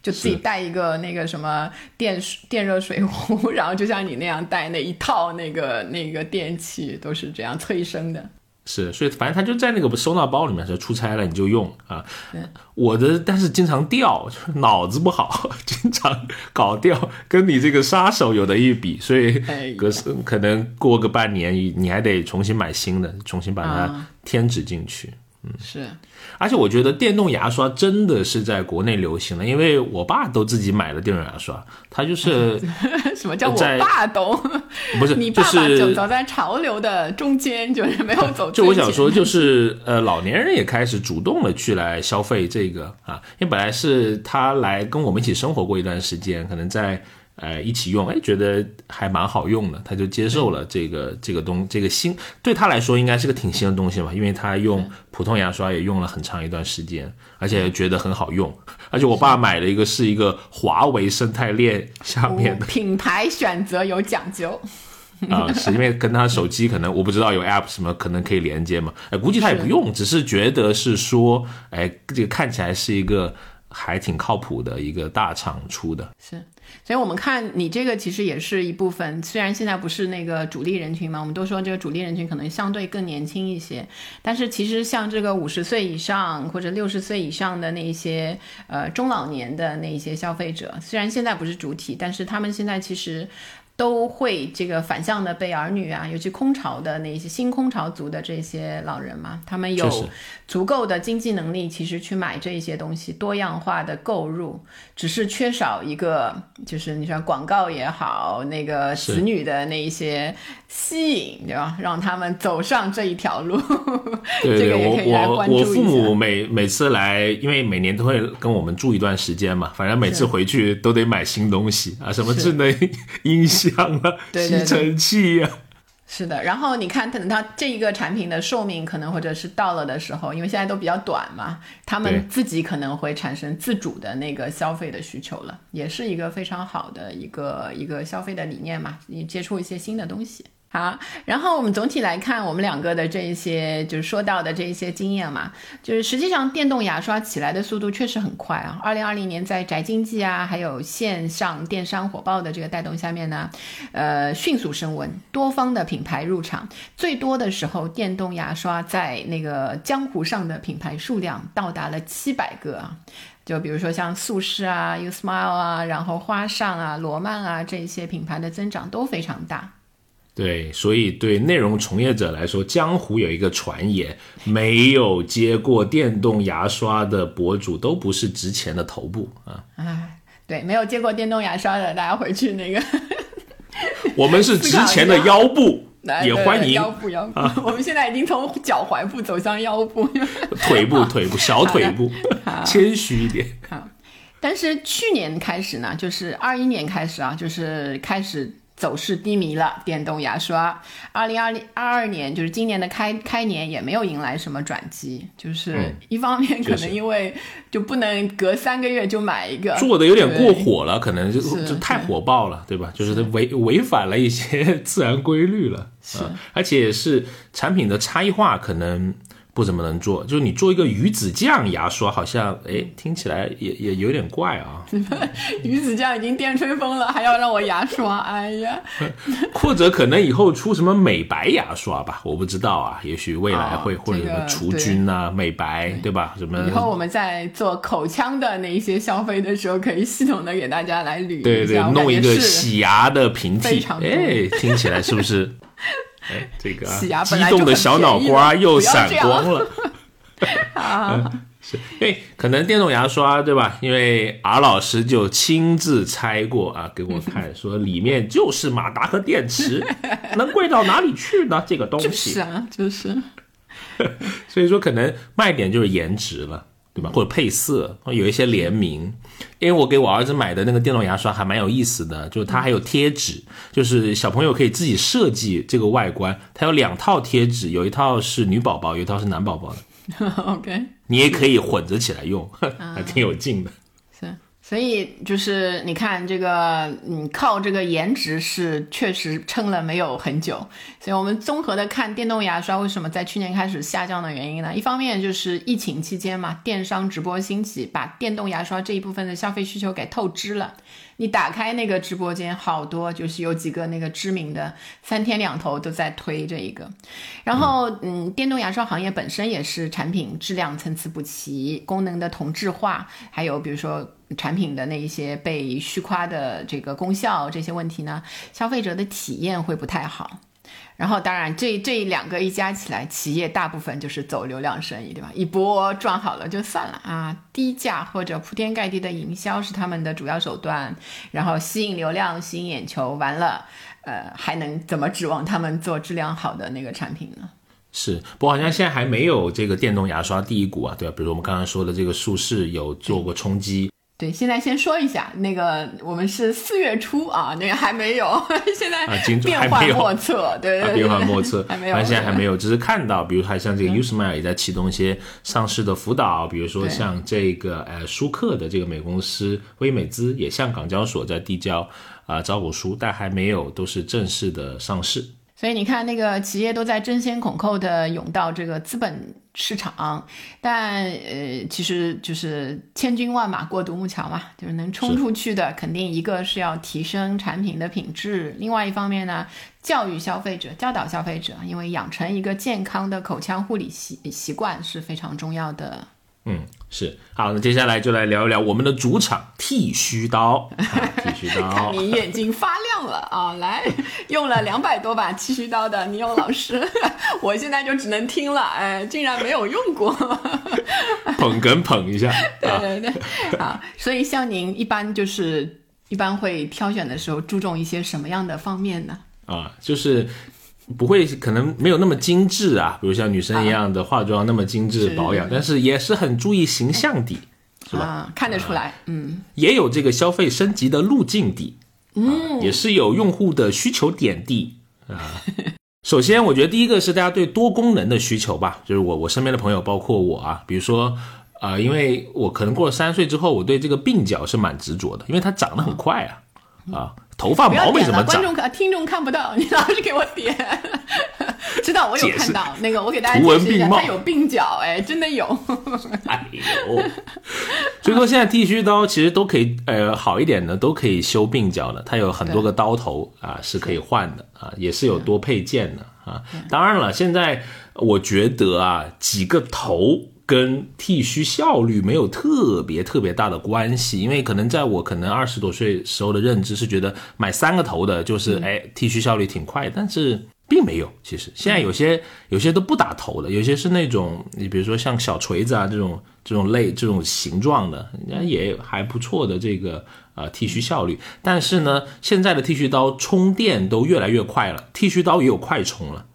就自己带一个那个什么电电热水壶，然后就像你那样带那一套那个那个电器，都是这样催生的。是，所以反正他就在那个收纳包里面，说出差了你就用啊。我的但是经常掉，就是脑子不好，经常搞掉，跟你这个杀手有的一比，所以可是可能过个半年，你还得重新买新的，重新把它添置进去。嗯，是，而且我觉得电动牙刷真的是在国内流行了，因为我爸都自己买了电动牙刷，他就是 什么叫我爸懂？不是，你爸爸就走在潮流的中间，就是没有走。就我想说，就是呃，老年人也开始主动的去来消费这个啊，因为本来是他来跟我们一起生活过一段时间，可能在。呃，一起用，哎，觉得还蛮好用的，他就接受了这个这个东这个新，对他来说应该是个挺新的东西嘛，因为他用普通牙刷也用了很长一段时间，而且觉得很好用，而且我爸买了一个是一个华为生态链下面的品牌选择有讲究。啊，是因为跟他手机可能我不知道有 app 什么可能可以连接嘛，哎，估计他也不用，只是觉得是说，哎，这个看起来是一个还挺靠谱的一个大厂出的，是。所以，我们看你这个其实也是一部分。虽然现在不是那个主力人群嘛，我们都说这个主力人群可能相对更年轻一些。但是，其实像这个五十岁以上或者六十岁以上的那些呃中老年的那些消费者，虽然现在不是主体，但是他们现在其实。都会这个反向的被儿女啊，尤其空巢的那些新空巢族的这些老人嘛，他们有足够的经济能力，其实去买这些东西，多样化的购入，只是缺少一个，就是你说广告也好，那个子女的那一些吸引，对吧？让他们走上这一条路。对对，我我我父母每每次来，因为每年都会跟我们住一段时间嘛，反正每次回去都得买新东西啊，什么智能音箱啊 吸尘器呀，是的。然后你看，等它这一个产品的寿命可能或者是到了的时候，因为现在都比较短嘛，他们自己可能会产生自主的那个消费的需求了，也是一个非常好的一个一个消费的理念嘛。你接触一些新的东西。好，然后我们总体来看，我们两个的这一些就是说到的这一些经验嘛，就是实际上电动牙刷起来的速度确实很快啊。二零二零年在宅经济啊，还有线上电商火爆的这个带动下面呢，呃，迅速升温，多方的品牌入场，最多的时候，电动牙刷在那个江湖上的品牌数量到达了七百个啊。就比如说像素士啊、U Smile 啊，然后花上啊、罗曼啊这些品牌的增长都非常大。对，所以对内容从业者来说，江湖有一个传言，没有接过电动牙刷的博主都不是值钱的头部啊。哎，对，没有接过电动牙刷的，大家回去那个。我们是值钱的腰部，也欢迎腰部腰部。我们现在已经从脚踝部走向腰部，腿部腿部 小腿部，谦虚一点。好，但是去年开始呢，就是二一年开始啊，就是开始。走势低迷了，电动牙刷。二零二零二二年就是今年的开开年也没有迎来什么转机，就是一方面可能因为就不能隔三个月就买一个，做的有点过火了，可能就就太火爆了，对吧？就是违违反了一些 自然规律了，是，而且是产品的差异化可能。不怎么能做，就是你做一个鱼子酱牙刷，好像哎，听起来也也有点怪啊。鱼子酱已经电吹风了，还要让我牙刷，哎呀。或者可能以后出什么美白牙刷吧，我不知道啊，也许未来会或者什么除菌啊、美白，对吧？什么？以后我们在做口腔的那一些消费的时候，可以系统的给大家来捋对对，弄一个洗牙的平替，哎，听起来是不是？哎，这个激动的小脑瓜又闪光了 啊！是，因为可能电动牙刷对吧？因为 R 老师就亲自拆过啊，给我看，说里面就是马达和电池，能贵到哪里去呢？这个东西就是啊，就是，所以说可能卖点就是颜值了。对吧？或者配色，有一些联名。因为我给我儿子买的那个电动牙刷还蛮有意思的，就是它还有贴纸，就是小朋友可以自己设计这个外观。它有两套贴纸，有一套是女宝宝，有一套是男宝宝的。OK，你也可以混着起来用，还挺有劲的。所以就是你看这个，嗯，靠这个颜值是确实撑了没有很久。所以我们综合的看电动牙刷为什么在去年开始下降的原因呢？一方面就是疫情期间嘛，电商直播兴起，把电动牙刷这一部分的消费需求给透支了。你打开那个直播间，好多就是有几个那个知名的三天两头都在推这一个。然后，嗯，电动牙刷行业本身也是产品质量参差不齐，功能的同质化，还有比如说。产品的那一些被虚夸的这个功效这些问题呢，消费者的体验会不太好。然后，当然这这两个一加起来，企业大部分就是走流量生意，对吧？一波赚好了就算了啊，低价或者铺天盖地的营销是他们的主要手段，然后吸引流量、吸引眼球，完了，呃，还能怎么指望他们做质量好的那个产品呢？是，不过好像现在还没有这个电动牙刷第一股啊，对吧？比如我们刚刚说的这个术士有做过冲击。对，现在先说一下，那个我们是四月初啊，那个还没有，现在变幻莫测，对对对，变幻莫测，还没有，现在还没有，只是看到，比如还像这个 Usmile 也在启动一些上市的辅导，比如说像这个呃舒克的这个美公司微美资也向港交所在递交啊招股书，但还没有都是正式的上市。所以你看，那个企业都在争先恐后的涌到这个资本市场，但呃，其实就是千军万马过独木桥嘛，就是能冲出去的，肯定一个是要提升产品的品质，另外一方面呢，教育消费者、教导消费者，因为养成一个健康的口腔护理习习惯是非常重要的。嗯，是好，那接下来就来聊一聊我们的主场剃须刀。剃须刀，看你眼睛发亮了啊！来，用了两百多把剃须刀的倪勇老师，我现在就只能听了，哎，竟然没有用过，捧哏捧一下。对对对，好，所以像您一般就是一般会挑选的时候注重一些什么样的方面呢？啊，就是。不会，可能没有那么精致啊，比如像女生一样的化妆那么精致保养，但是也是很注意形象的，是吧？看得出来，嗯，也有这个消费升级的路径的，嗯，也是有用户的需求点的啊。首先，我觉得第一个是大家对多功能的需求吧，就是我我身边的朋友，包括我啊，比如说啊，因为我可能过了三十岁之后，我对这个鬓角是蛮执着的，因为它长得很快啊，啊。头发毛没怎么长，观众看听众看不到，你老是给我点，知道我有看到那个，我给大家解释一下，他有鬓角，哎，真的有。哎呦，所以说现在剃须刀其实都可以，呃，好一点的都可以修鬓角的，它有很多个刀头啊，是可以换的啊，也是有多配件的啊。当然了，现在我觉得啊，几个头。跟剃须效率没有特别特别大的关系，因为可能在我可能二十多岁时候的认知是觉得买三个头的就是哎剃须效率挺快，但是并没有。其实现在有些有些都不打头的，有些是那种你比如说像小锤子啊这种这种类这种形状的，人家也还不错的这个呃剃须效率。但是呢，现在的剃须刀充电都越来越快了，剃须刀也有快充了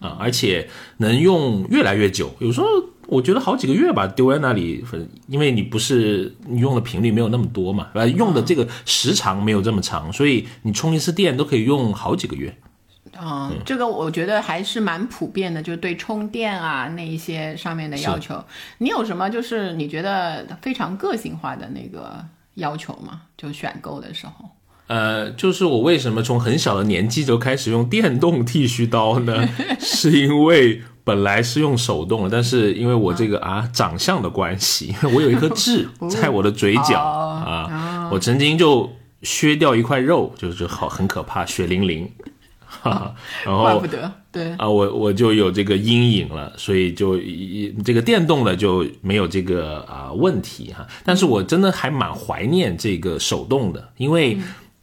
啊，而且能用越来越久，有时候。我觉得好几个月吧，丢在那里，因为你不是你用的频率没有那么多嘛，呃，用的这个时长没有这么长，所以你充一次电都可以用好几个月。嗯，这个我觉得还是蛮普遍的，就是对充电啊那一些上面的要求。你有什么就是你觉得非常个性化的那个要求吗？就选购的时候？呃，就是我为什么从很小的年纪就开始用电动剃须刀呢？是因为。本来是用手动的，但是因为我这个啊。长相的关系，我有一颗痣在我的嘴角啊，我曾经就削掉一块肉，就是好很可怕，血淋淋，哈，然后怪不得对。啊，我我就有这个阴影了，所以就一这个电动的就没有这个啊问题哈，但是我真的还蛮怀念这个手动的，因为。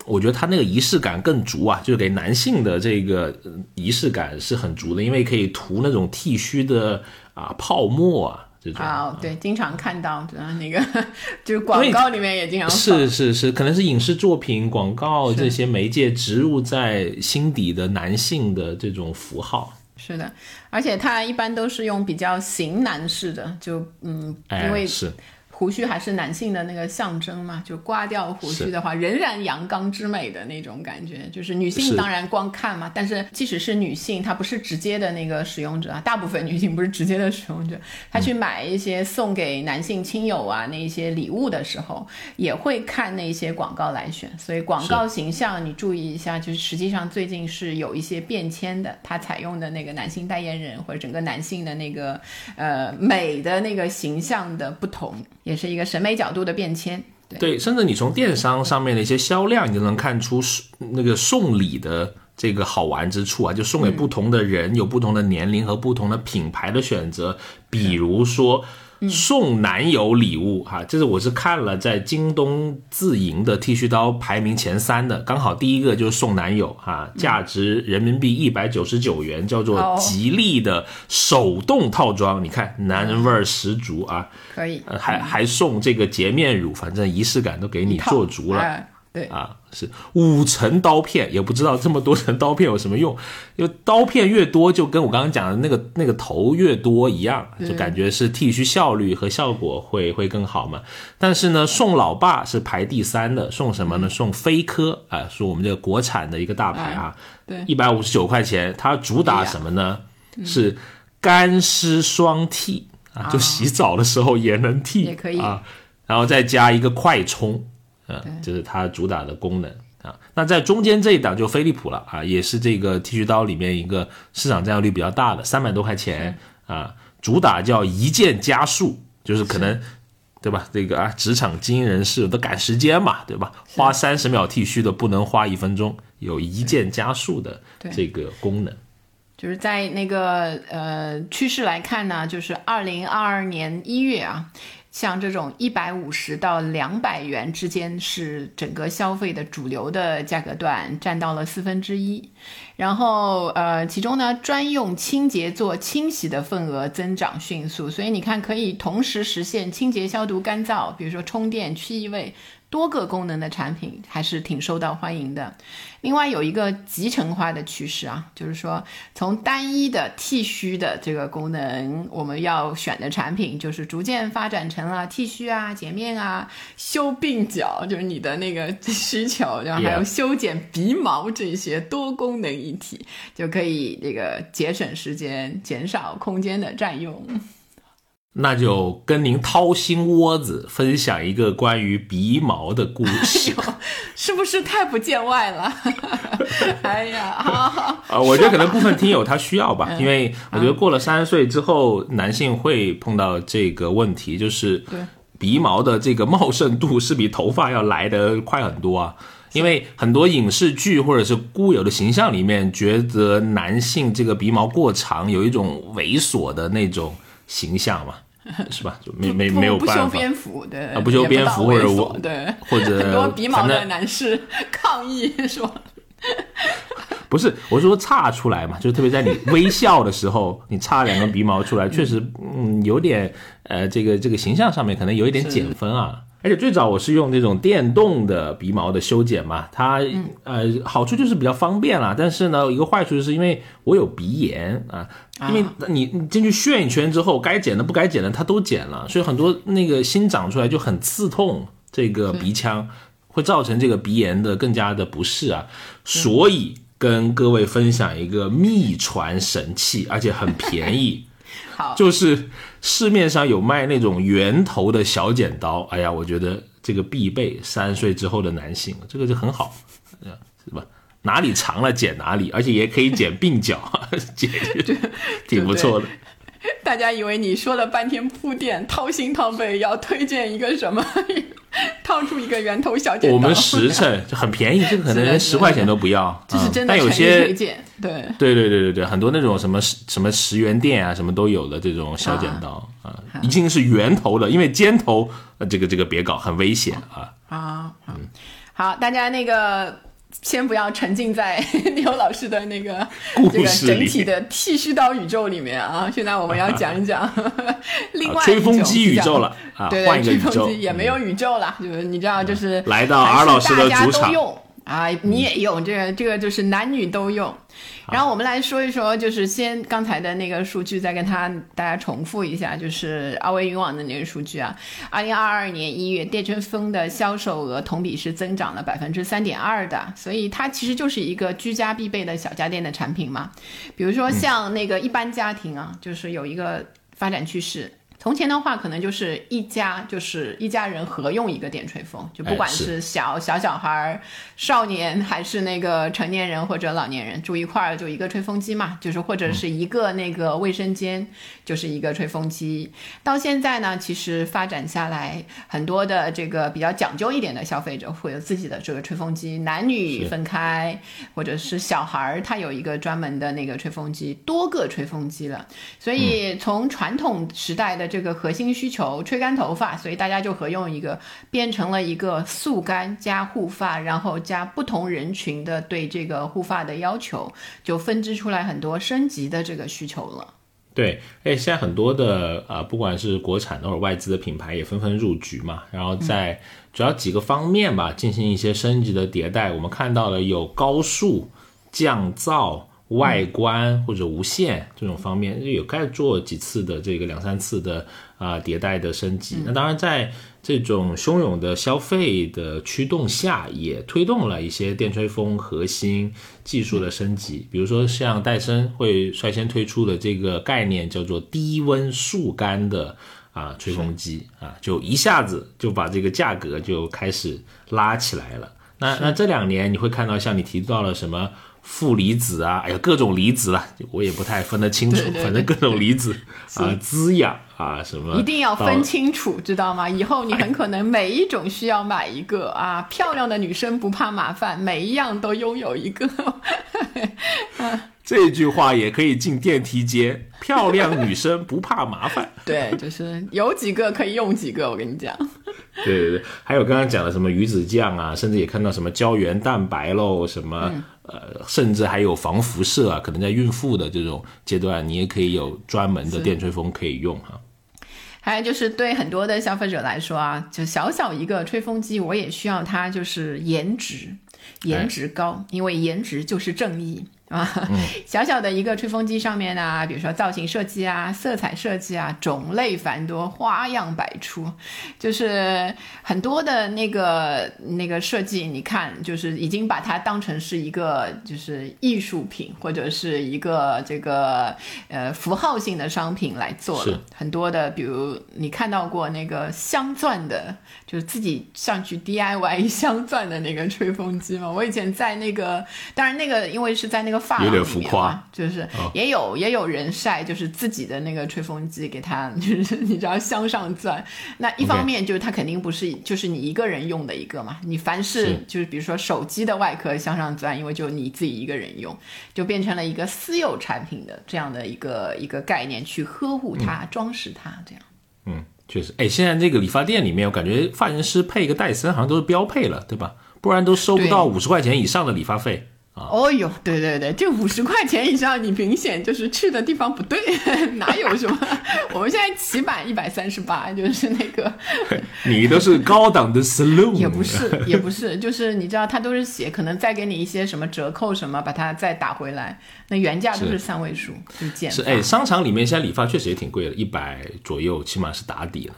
我觉得他那个仪式感更足啊，就是给男性的这个仪式感是很足的，因为可以涂那种剃须的啊泡沫啊这种。啊，对，经常看到那个 就是广告里面也经常。是是是，可能是影视作品、广告这些媒介植入在心底的男性的这种符号。是的，而且他一般都是用比较型男式的，就嗯，因为是。胡须还是男性的那个象征嘛？就刮掉胡须的话，仍然阳刚之美的那种感觉。就是女性当然光看嘛，但是即使是女性，她不是直接的那个使用者啊，大部分女性不是直接的使用者，她去买一些送给男性亲友啊那些礼物的时候，也会看那些广告来选。所以广告形象你注意一下，就是实际上最近是有一些变迁的，它采用的那个男性代言人或者整个男性的那个呃美的那个形象的不同。也是一个审美角度的变迁，对，甚至你从电商上面的一些销量，你就能看出那个送礼的这个好玩之处啊，就送给不同的人，有不同的年龄和不同的品牌的选择，比如说。送男友礼物哈，这是我是看了在京东自营的剃须刀排名前三的，刚好第一个就是送男友哈，价值人民币一百九十九元，叫做吉利的手动套装，你看男人味儿十足啊，可以，还还送这个洁面乳，反正仪式感都给你做足了。对啊，是五层刀片，也不知道这么多层刀片有什么用，因为刀片越多，就跟我刚刚讲的那个那个头越多一样，就感觉是剃须效率和效果会会更好嘛。但是呢，送老爸是排第三的，送什么呢？送飞科啊，是我们这个国产的一个大牌啊，对，一百五十九块钱，它主打什么呢？是干湿双剃啊，就洗澡的时候也能剃，也可以啊，然后再加一个快充。嗯，这是它主打的功能啊。那在中间这一档就飞利浦了啊，也是这个剃须刀里面一个市场占有率比较大的，三百多块钱啊，主打叫一键加速，就是可能，对吧？这个啊，职场精英人士都赶时间嘛，对吧？花三十秒剃须的不能花一分钟，有一键加速的这个功能。就是在那个呃趋势来看呢，就是二零二二年一月啊。像这种一百五十到两百元之间是整个消费的主流的价格段，占到了四分之一。然后，呃，其中呢，专用清洁做清洗的份额增长迅速，所以你看，可以同时实现清洁、消毒、干燥，比如说充电、去异味。多个功能的产品还是挺受到欢迎的。另外有一个集成化的趋势啊，就是说从单一的剃须的这个功能，我们要选的产品就是逐渐发展成了剃须啊、洁面啊、修鬓角，就是你的那个需求，然后还有修剪鼻毛这些多功能一体，就可以这个节省时间、减少空间的占用。那就跟您掏心窝子分享一个关于鼻毛的故事，是不是太不见外了？哎呀，啊，我觉得可能部分听友他需要吧，因为我觉得过了三十岁之后，男性会碰到这个问题，就是鼻毛的这个茂盛度是比头发要来得快很多啊。因为很多影视剧或者是固有的形象里面，觉得男性这个鼻毛过长有一种猥琐的那种形象嘛。是吧？就没没不不修没有办法。边幅，对，啊不修边幅或者我对，或者 很多鼻毛的男士 抗议说，不是，我是说岔出来嘛，就是特别在你微笑的时候，你岔两根鼻毛出来，确实，嗯，有点，呃，这个这个形象上面可能有一点减分啊。而且最早我是用那种电动的鼻毛的修剪嘛，它呃好处就是比较方便啦，但是呢，一个坏处就是因为我有鼻炎啊，因为你你进去炫一圈之后，该剪的不该剪的它都剪了，所以很多那个新长出来就很刺痛这个鼻腔，会造成这个鼻炎的更加的不适啊，所以跟各位分享一个秘传神器，而且很便宜。好，就是市面上有卖那种圆头的小剪刀，哎呀，我觉得这个必备三十岁之后的男性，这个就很好，呃是吧？哪里长了剪哪里，而且也可以剪鬓角，剪挺不错的。大家以为你说了半天铺垫，掏心掏肺要推荐一个什么，掏出一个圆头小剪刀，我们实诚就很便宜，这个可能连十块钱都不要，这是嗯真的但有些推荐，对。对对对对对，很多那种什么什么十元店啊，什么都有的这种小剪刀啊，一定是圆头的，因为尖头呃这个这个别搞，很危险啊。啊，好，好，大家那个先不要沉浸在 刘老师的那个这个整体的剃须刀宇宙里面啊。现在我们要讲一讲 另外吹风机种宇宙了啊对吹风机也没有宇宙了，就是你知道，就是来到还 R 是老师的主场啊，你也用这个，这个就是男女都用。然后我们来说一说，就是先刚才的那个数据，再跟他大家重复一下，就是奥威云网的那个数据啊。二零二二年一月，电吹风的销售额同比是增长了百分之三点二的，所以它其实就是一个居家必备的小家电的产品嘛。比如说像那个一般家庭啊，就是有一个发展趋势。从前的话，可能就是一家就是一家人合用一个电吹风，就不管哎是是小小小孩儿、少年还是那个成年人或者老年人住一块儿，就一个吹风机嘛，就是或者是一个那个卫生间就是一个吹风机。到现在呢，其实发展下来，很多的这个比较讲究一点的消费者会有自己的这个吹风机，男女分开，或者是小孩儿他有一个专门的那个吹风机，多个吹风机了。所以从传统时代的这这个核心需求吹干头发，所以大家就合用一个，变成了一个速干加护发，然后加不同人群的对这个护发的要求，就分支出来很多升级的这个需求了。对，哎，现在很多的啊、呃不管是国产的或者外资的品牌也纷纷入局嘛，然后在主要几个方面吧进行一些升级的迭代。我们看到了有高速、降噪、外观或者无线这种方面，有该做几次的这个两三次的啊、迭代的升级。那当然在这种汹涌的消费的驱动下，也推动了一些电吹风核心技术的升级。比如说，像戴森会率先推出的这个概念叫做低温速干的啊吹风机啊，就一下子就把这个价格就开始拉起来了。那那这两年你会看到，像你提到了什么负离子啊，哎呀各种离子了，我也不太分得清楚，对对对反正各种离子 啊滋养啊什么，一定要分清楚，知道吗？以后你很可能每一种需要买一个啊，漂亮的女生不怕麻烦，每一样都拥有一个。这句话也可以进电梯间，漂亮女生不怕麻烦。对，就是有几个可以用几个，我跟你讲。对对对，还有刚刚讲的什么鱼子酱啊，甚至也看到什么胶原蛋白喽，什么、呃，甚至还有防辐射啊，可能在孕妇的这种阶段，你也可以有专门的电吹风可以用哈、还有就是对很多的消费者来说啊，就小小一个吹风机，我也需要它就是颜值，颜值高，因为颜值就是正义。啊，小小的一个吹风机上面呢，比如说造型设计啊、色彩设计啊，种类繁多，花样百出，就是很多的那个那个设计，你看，就是已经把它当成是一个就是艺术品或者是一个这个呃符号性的商品来做了。很多的，比如你看到过那个镶钻的，就是自己上去 DIY 镶钻的那个吹风机吗？我以前在那个，当然那个因为是在那个发有点浮夸，就是也有、也有人晒，就是自己的那个吹风机给它，就是你知道向上钻。那一方面就是它肯定不是就是你一个人用的一个嘛，你凡是是就是比如说手机的外壳向上钻，因为就你自己一个人用，就变成了一个私有产品的这样的一个一个概念去呵护它、装饰它这样。嗯确实，哎，现在这个理发店里面，我感觉发型师配一个戴森好像都是标配了，对吧？不然都收不到五十块钱以上的理发费。哦哟，对对对，这五十块钱以上，你明显就是去的地方不对，哪有什么？我们现在起版一百三十八，就是那个，你都是高档的 salon，也不是，也不是，就是你知道，他都是写，可能再给你一些什么折扣什么，把它再打回来，那原价都是三位数，就减。是哎，商场里面现在理发确实也挺贵的，一百左右，起码是打底了。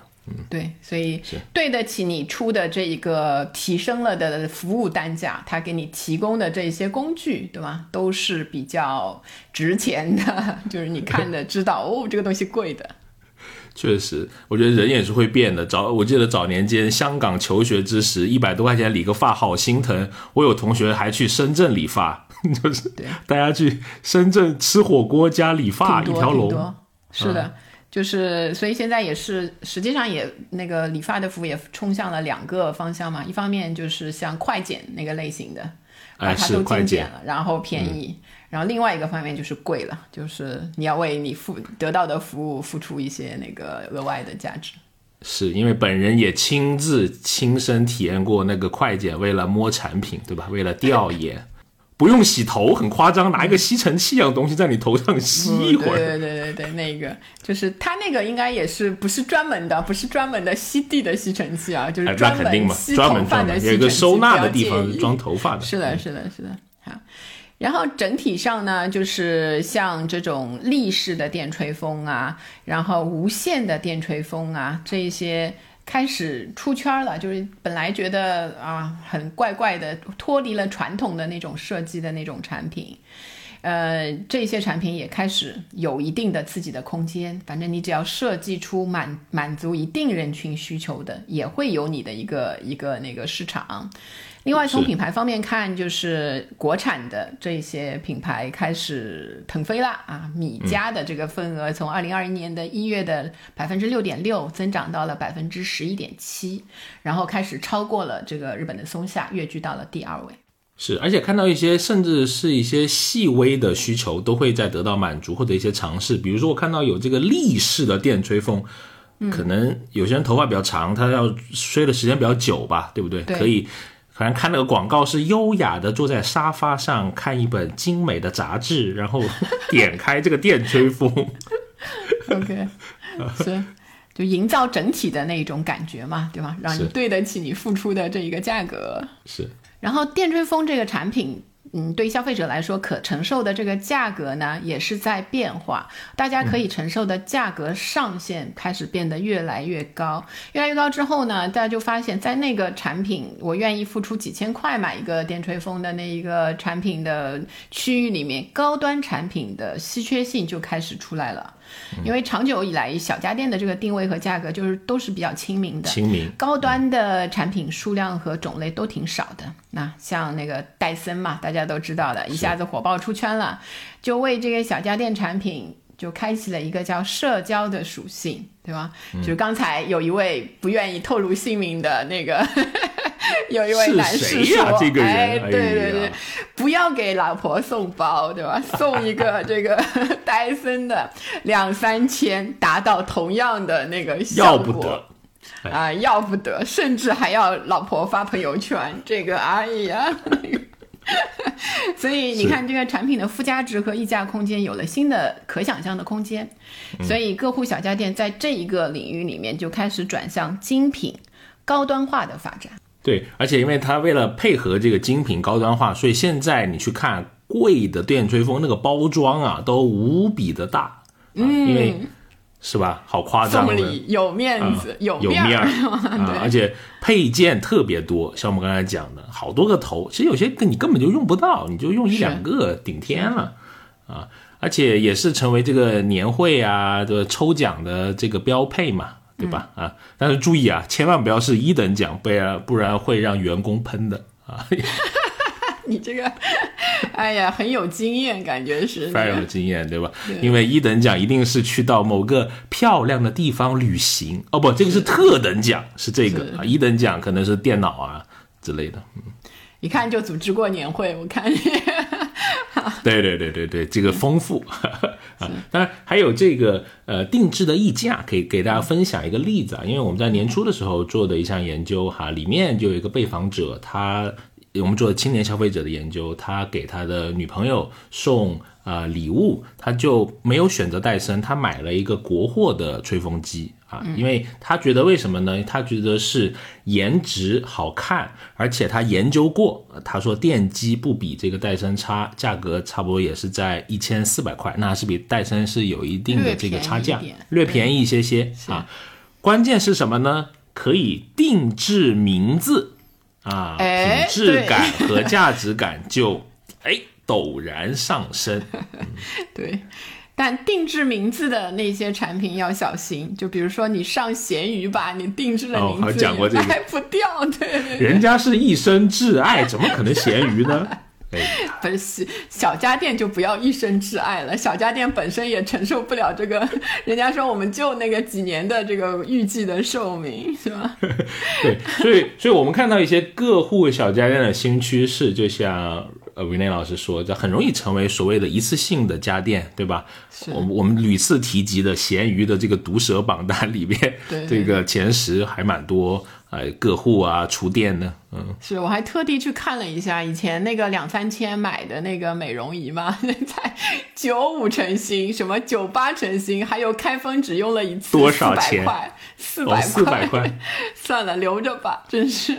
对，所以对得起你出的这一个提升了的服务单价，他给你提供的这些工具，对吧？都是比较值钱的，就是你看的知道哦，这个东西贵的。确实，我觉得人也是会变的。早我记得早年间香港求学之时，一百多块钱理个发好心疼。我有同学还去深圳理发，就是大家去深圳吃火锅加理发一条龙。是的。就是，所以现在也是，实际上也那个理发的服务也冲向了两个方向嘛。一方面就是像快剪那个类型的，把它都精简了，然后便宜；然后另外一个方面就是贵了，就是你要为你付得到的服务付出一些那个额外的价值。是因为本人也亲自亲身体验过那个快剪，为了摸产品，对吧？为了调研。不用洗头，很夸张，拿一个吸尘器一样东西在你头上吸一会儿。对对对对对，那个就是他那个应该也是不是专门的，不是专门的吸地的吸尘器啊，就是专门吸头发的吸尘器。有一个收纳的地方装头发的。是的，是的，是的。好，然后整体上呢，就是像这种立式的电吹风啊，然后无线的电吹风啊，这些。开始出圈了，就是本来觉得啊很怪怪的，脱离了传统的那种设计的那种产品，呃，这些产品也开始有一定的自己的空间。反正你只要设计出满满足一定人群需求的，也会有你的一个一个那个市场。另外，从品牌方面看，就是国产的这些品牌开始腾飞了啊！米家的这个份额从二零二一年的一月的百分之六点六增长到了百分之十一点七，然后开始超过了这个日本的松下，跃居到了第二位。是，而且看到一些甚至是一些细微的需求都会在得到满足，或者一些尝试，比如说我看到有这个立式的电吹风，可能有些人头发比较长，他要吹的时间比较久吧，对不对？可以。反正看那个广告是优雅的坐在沙发上看一本精美的杂志，然后点开这个电吹风。OK，是就营造整体的那种感觉嘛，对吧？让你对得起你付出的这一个价格。是。然后电吹风这个产品。嗯，对消费者来说，可承受的这个价格呢，也是在变化。大家可以承受的价格上限开始变得越来越高，越来越高之后呢，大家就发现，在那个产品我愿意付出几千块买一个电吹风的那一个产品的区域里面，高端产品的稀缺性就开始出来了。因为长久以来，小家电的这个定位和价格就是都是比较亲民的，亲民高端的产品数量和种类都挺少的。那像那个戴森嘛，大家都知道的，一下子火爆出圈了，就为这个小家电产品就开启了一个叫社交的属性，对吧？就是刚才有一位不愿意透露姓名的那个。有一位男士说：“哎，对对对，不要给老婆送包，对吧？送一个这个 戴森的两三千，达到同样的那个效果啊，要不得，甚至还要老婆发朋友圈。这个，哎呀，所以你看，这个产品的附加值和溢价空间有了新的可想象的空间，所以各户小家电在这一个领域里面就开始转向精品、高端化的发展。”对，而且因为它为了配合这个精品高端化，所以现在你去看贵的电吹风，那个包装啊都无比的大，嗯，因为是吧？好夸张，送礼有面子，有有面儿 啊，而且配件特别多，像我们刚才讲的，好多个头，其实有些你根本就用不到，你就用一两个顶天了啊，而且也是成为这个年会啊的抽奖的这个标配嘛。对吧？啊，但是注意啊，千万不要是一等奖，不然不然会让员工喷的啊。你这个，哎呀，很有经验，感觉是非常有经验，对吧？因为一等奖一定是去到某个漂亮的地方旅行哦，不，这个是特等奖，是这个啊。一等奖可能是电脑啊之类的，嗯，一看就组织过年会，我看。吧？对对对对对，这个丰富 啊，当然还有这个呃定制的溢价，可以给大家分享一个例子啊，因为我们在年初的时候做的一项研究哈，里面就有一个被访者，他我们做的青年消费者的研究，他给他的女朋友送啊礼物，他就没有选择戴森，他买了一个国货的吹风机。啊，因为他觉得为什么呢？他觉得是颜值好看，而且他研究过，他说电机不比这个戴森差，价格差不多也是在一千四百块，那是比戴森是有一定的这个差价，略便宜一些些啊。关键是什么呢？可以定制名字啊，品质感和价值感就 哎陡然上升。对。但定制名字的那些产品要小心，就比如说你上闲鱼吧，你定制的名字卖不掉，对。人家是一生挚爱，怎么可能闲鱼呢？哎，不是小家电就不要一生挚爱了，小家电本身也承受不了这个。人家说我们就那个几年的这个预计的寿命，是吧？对，所以所以我们看到一些各户小家电的新趋势，就像。呃，维内老师说，这很容易成为所谓的一次性的家电，对吧？我我们屡次提及的闲鱼的这个毒蛇榜单里面，这个前十还蛮多。哎，各户啊，厨电呢？嗯，是我还特地去看了一下，以前那个两三千买的那个美容仪嘛，才九五成新，什么九八成新，还有开封只用了一次，多少钱？四百块，四百块，算了，留着吧，真是。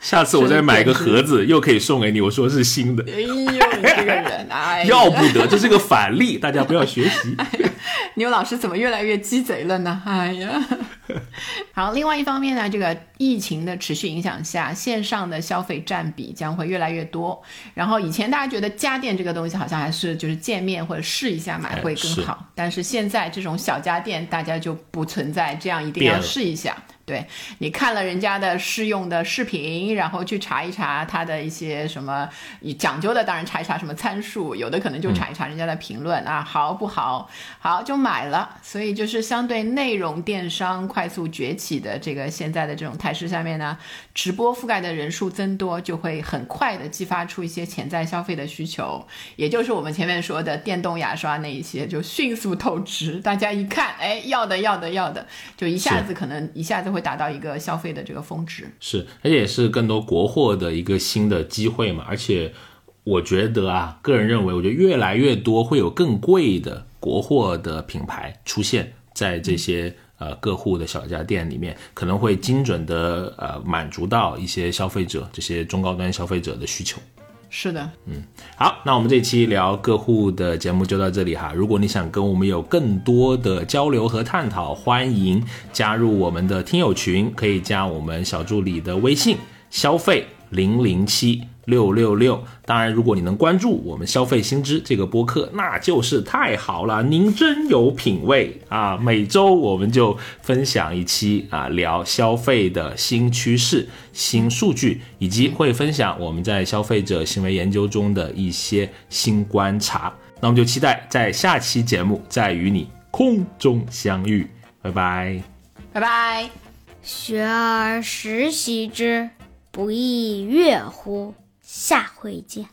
下次我再买个盒子，又可以送给你，我说是新的。哎呦，你这个人，哎，要不得，这是个反例，大家不要学习。牛老师怎么越来越鸡贼了呢？哎呀。好，另外一方面呢，这个疫情的持续影响下，线上的消费占比将会越来越多。然后以前大家觉得家电这个东西好像还是就是见面或者试一下买会更好，但是现在这种小家电大家就不存在这样一定要试一下。对你看了人家的试用的视频，然后去查一查它的一些什么讲究的，当然查一查什么参数，有的可能就查一查人家的评论啊，好不好？好就买了。所以就是相对内容电商快速崛起的这个现在的这种态势下面呢，直播覆盖的人数增多，就会很快的激发出一些潜在消费的需求，也就是我们前面说的电动牙刷那一些，就迅速透支。大家一看，哎，要的要的要的，就一下子可能一下子会。达到一个消费的这个峰值，是，而且也是更多国货的一个新的机会嘛。而且我觉得啊，个人认为，我觉得越来越多会有更贵的国货的品牌出现在这些呃各户的小家电里面，可能会精准的呃满足到一些消费者这些中高端消费者的需求。是的，嗯，好，那我们这期聊各户的节目就到这里哈。如果你想跟我们有更多的交流和探讨，欢迎加入我们的听友群，可以加我们小助理的微信，消费零零七。六六六，当然，如果你能关注我们消费新知这个播客，那就是太好了。您真有品味啊！每周我们就分享一期啊，聊消费的新趋势、新数据，以及会分享我们在消费者行为研究中的一些新观察。那我们就期待在下期节目再与你空中相遇。拜拜，拜拜。学而时习之，不亦乐乎？下回见。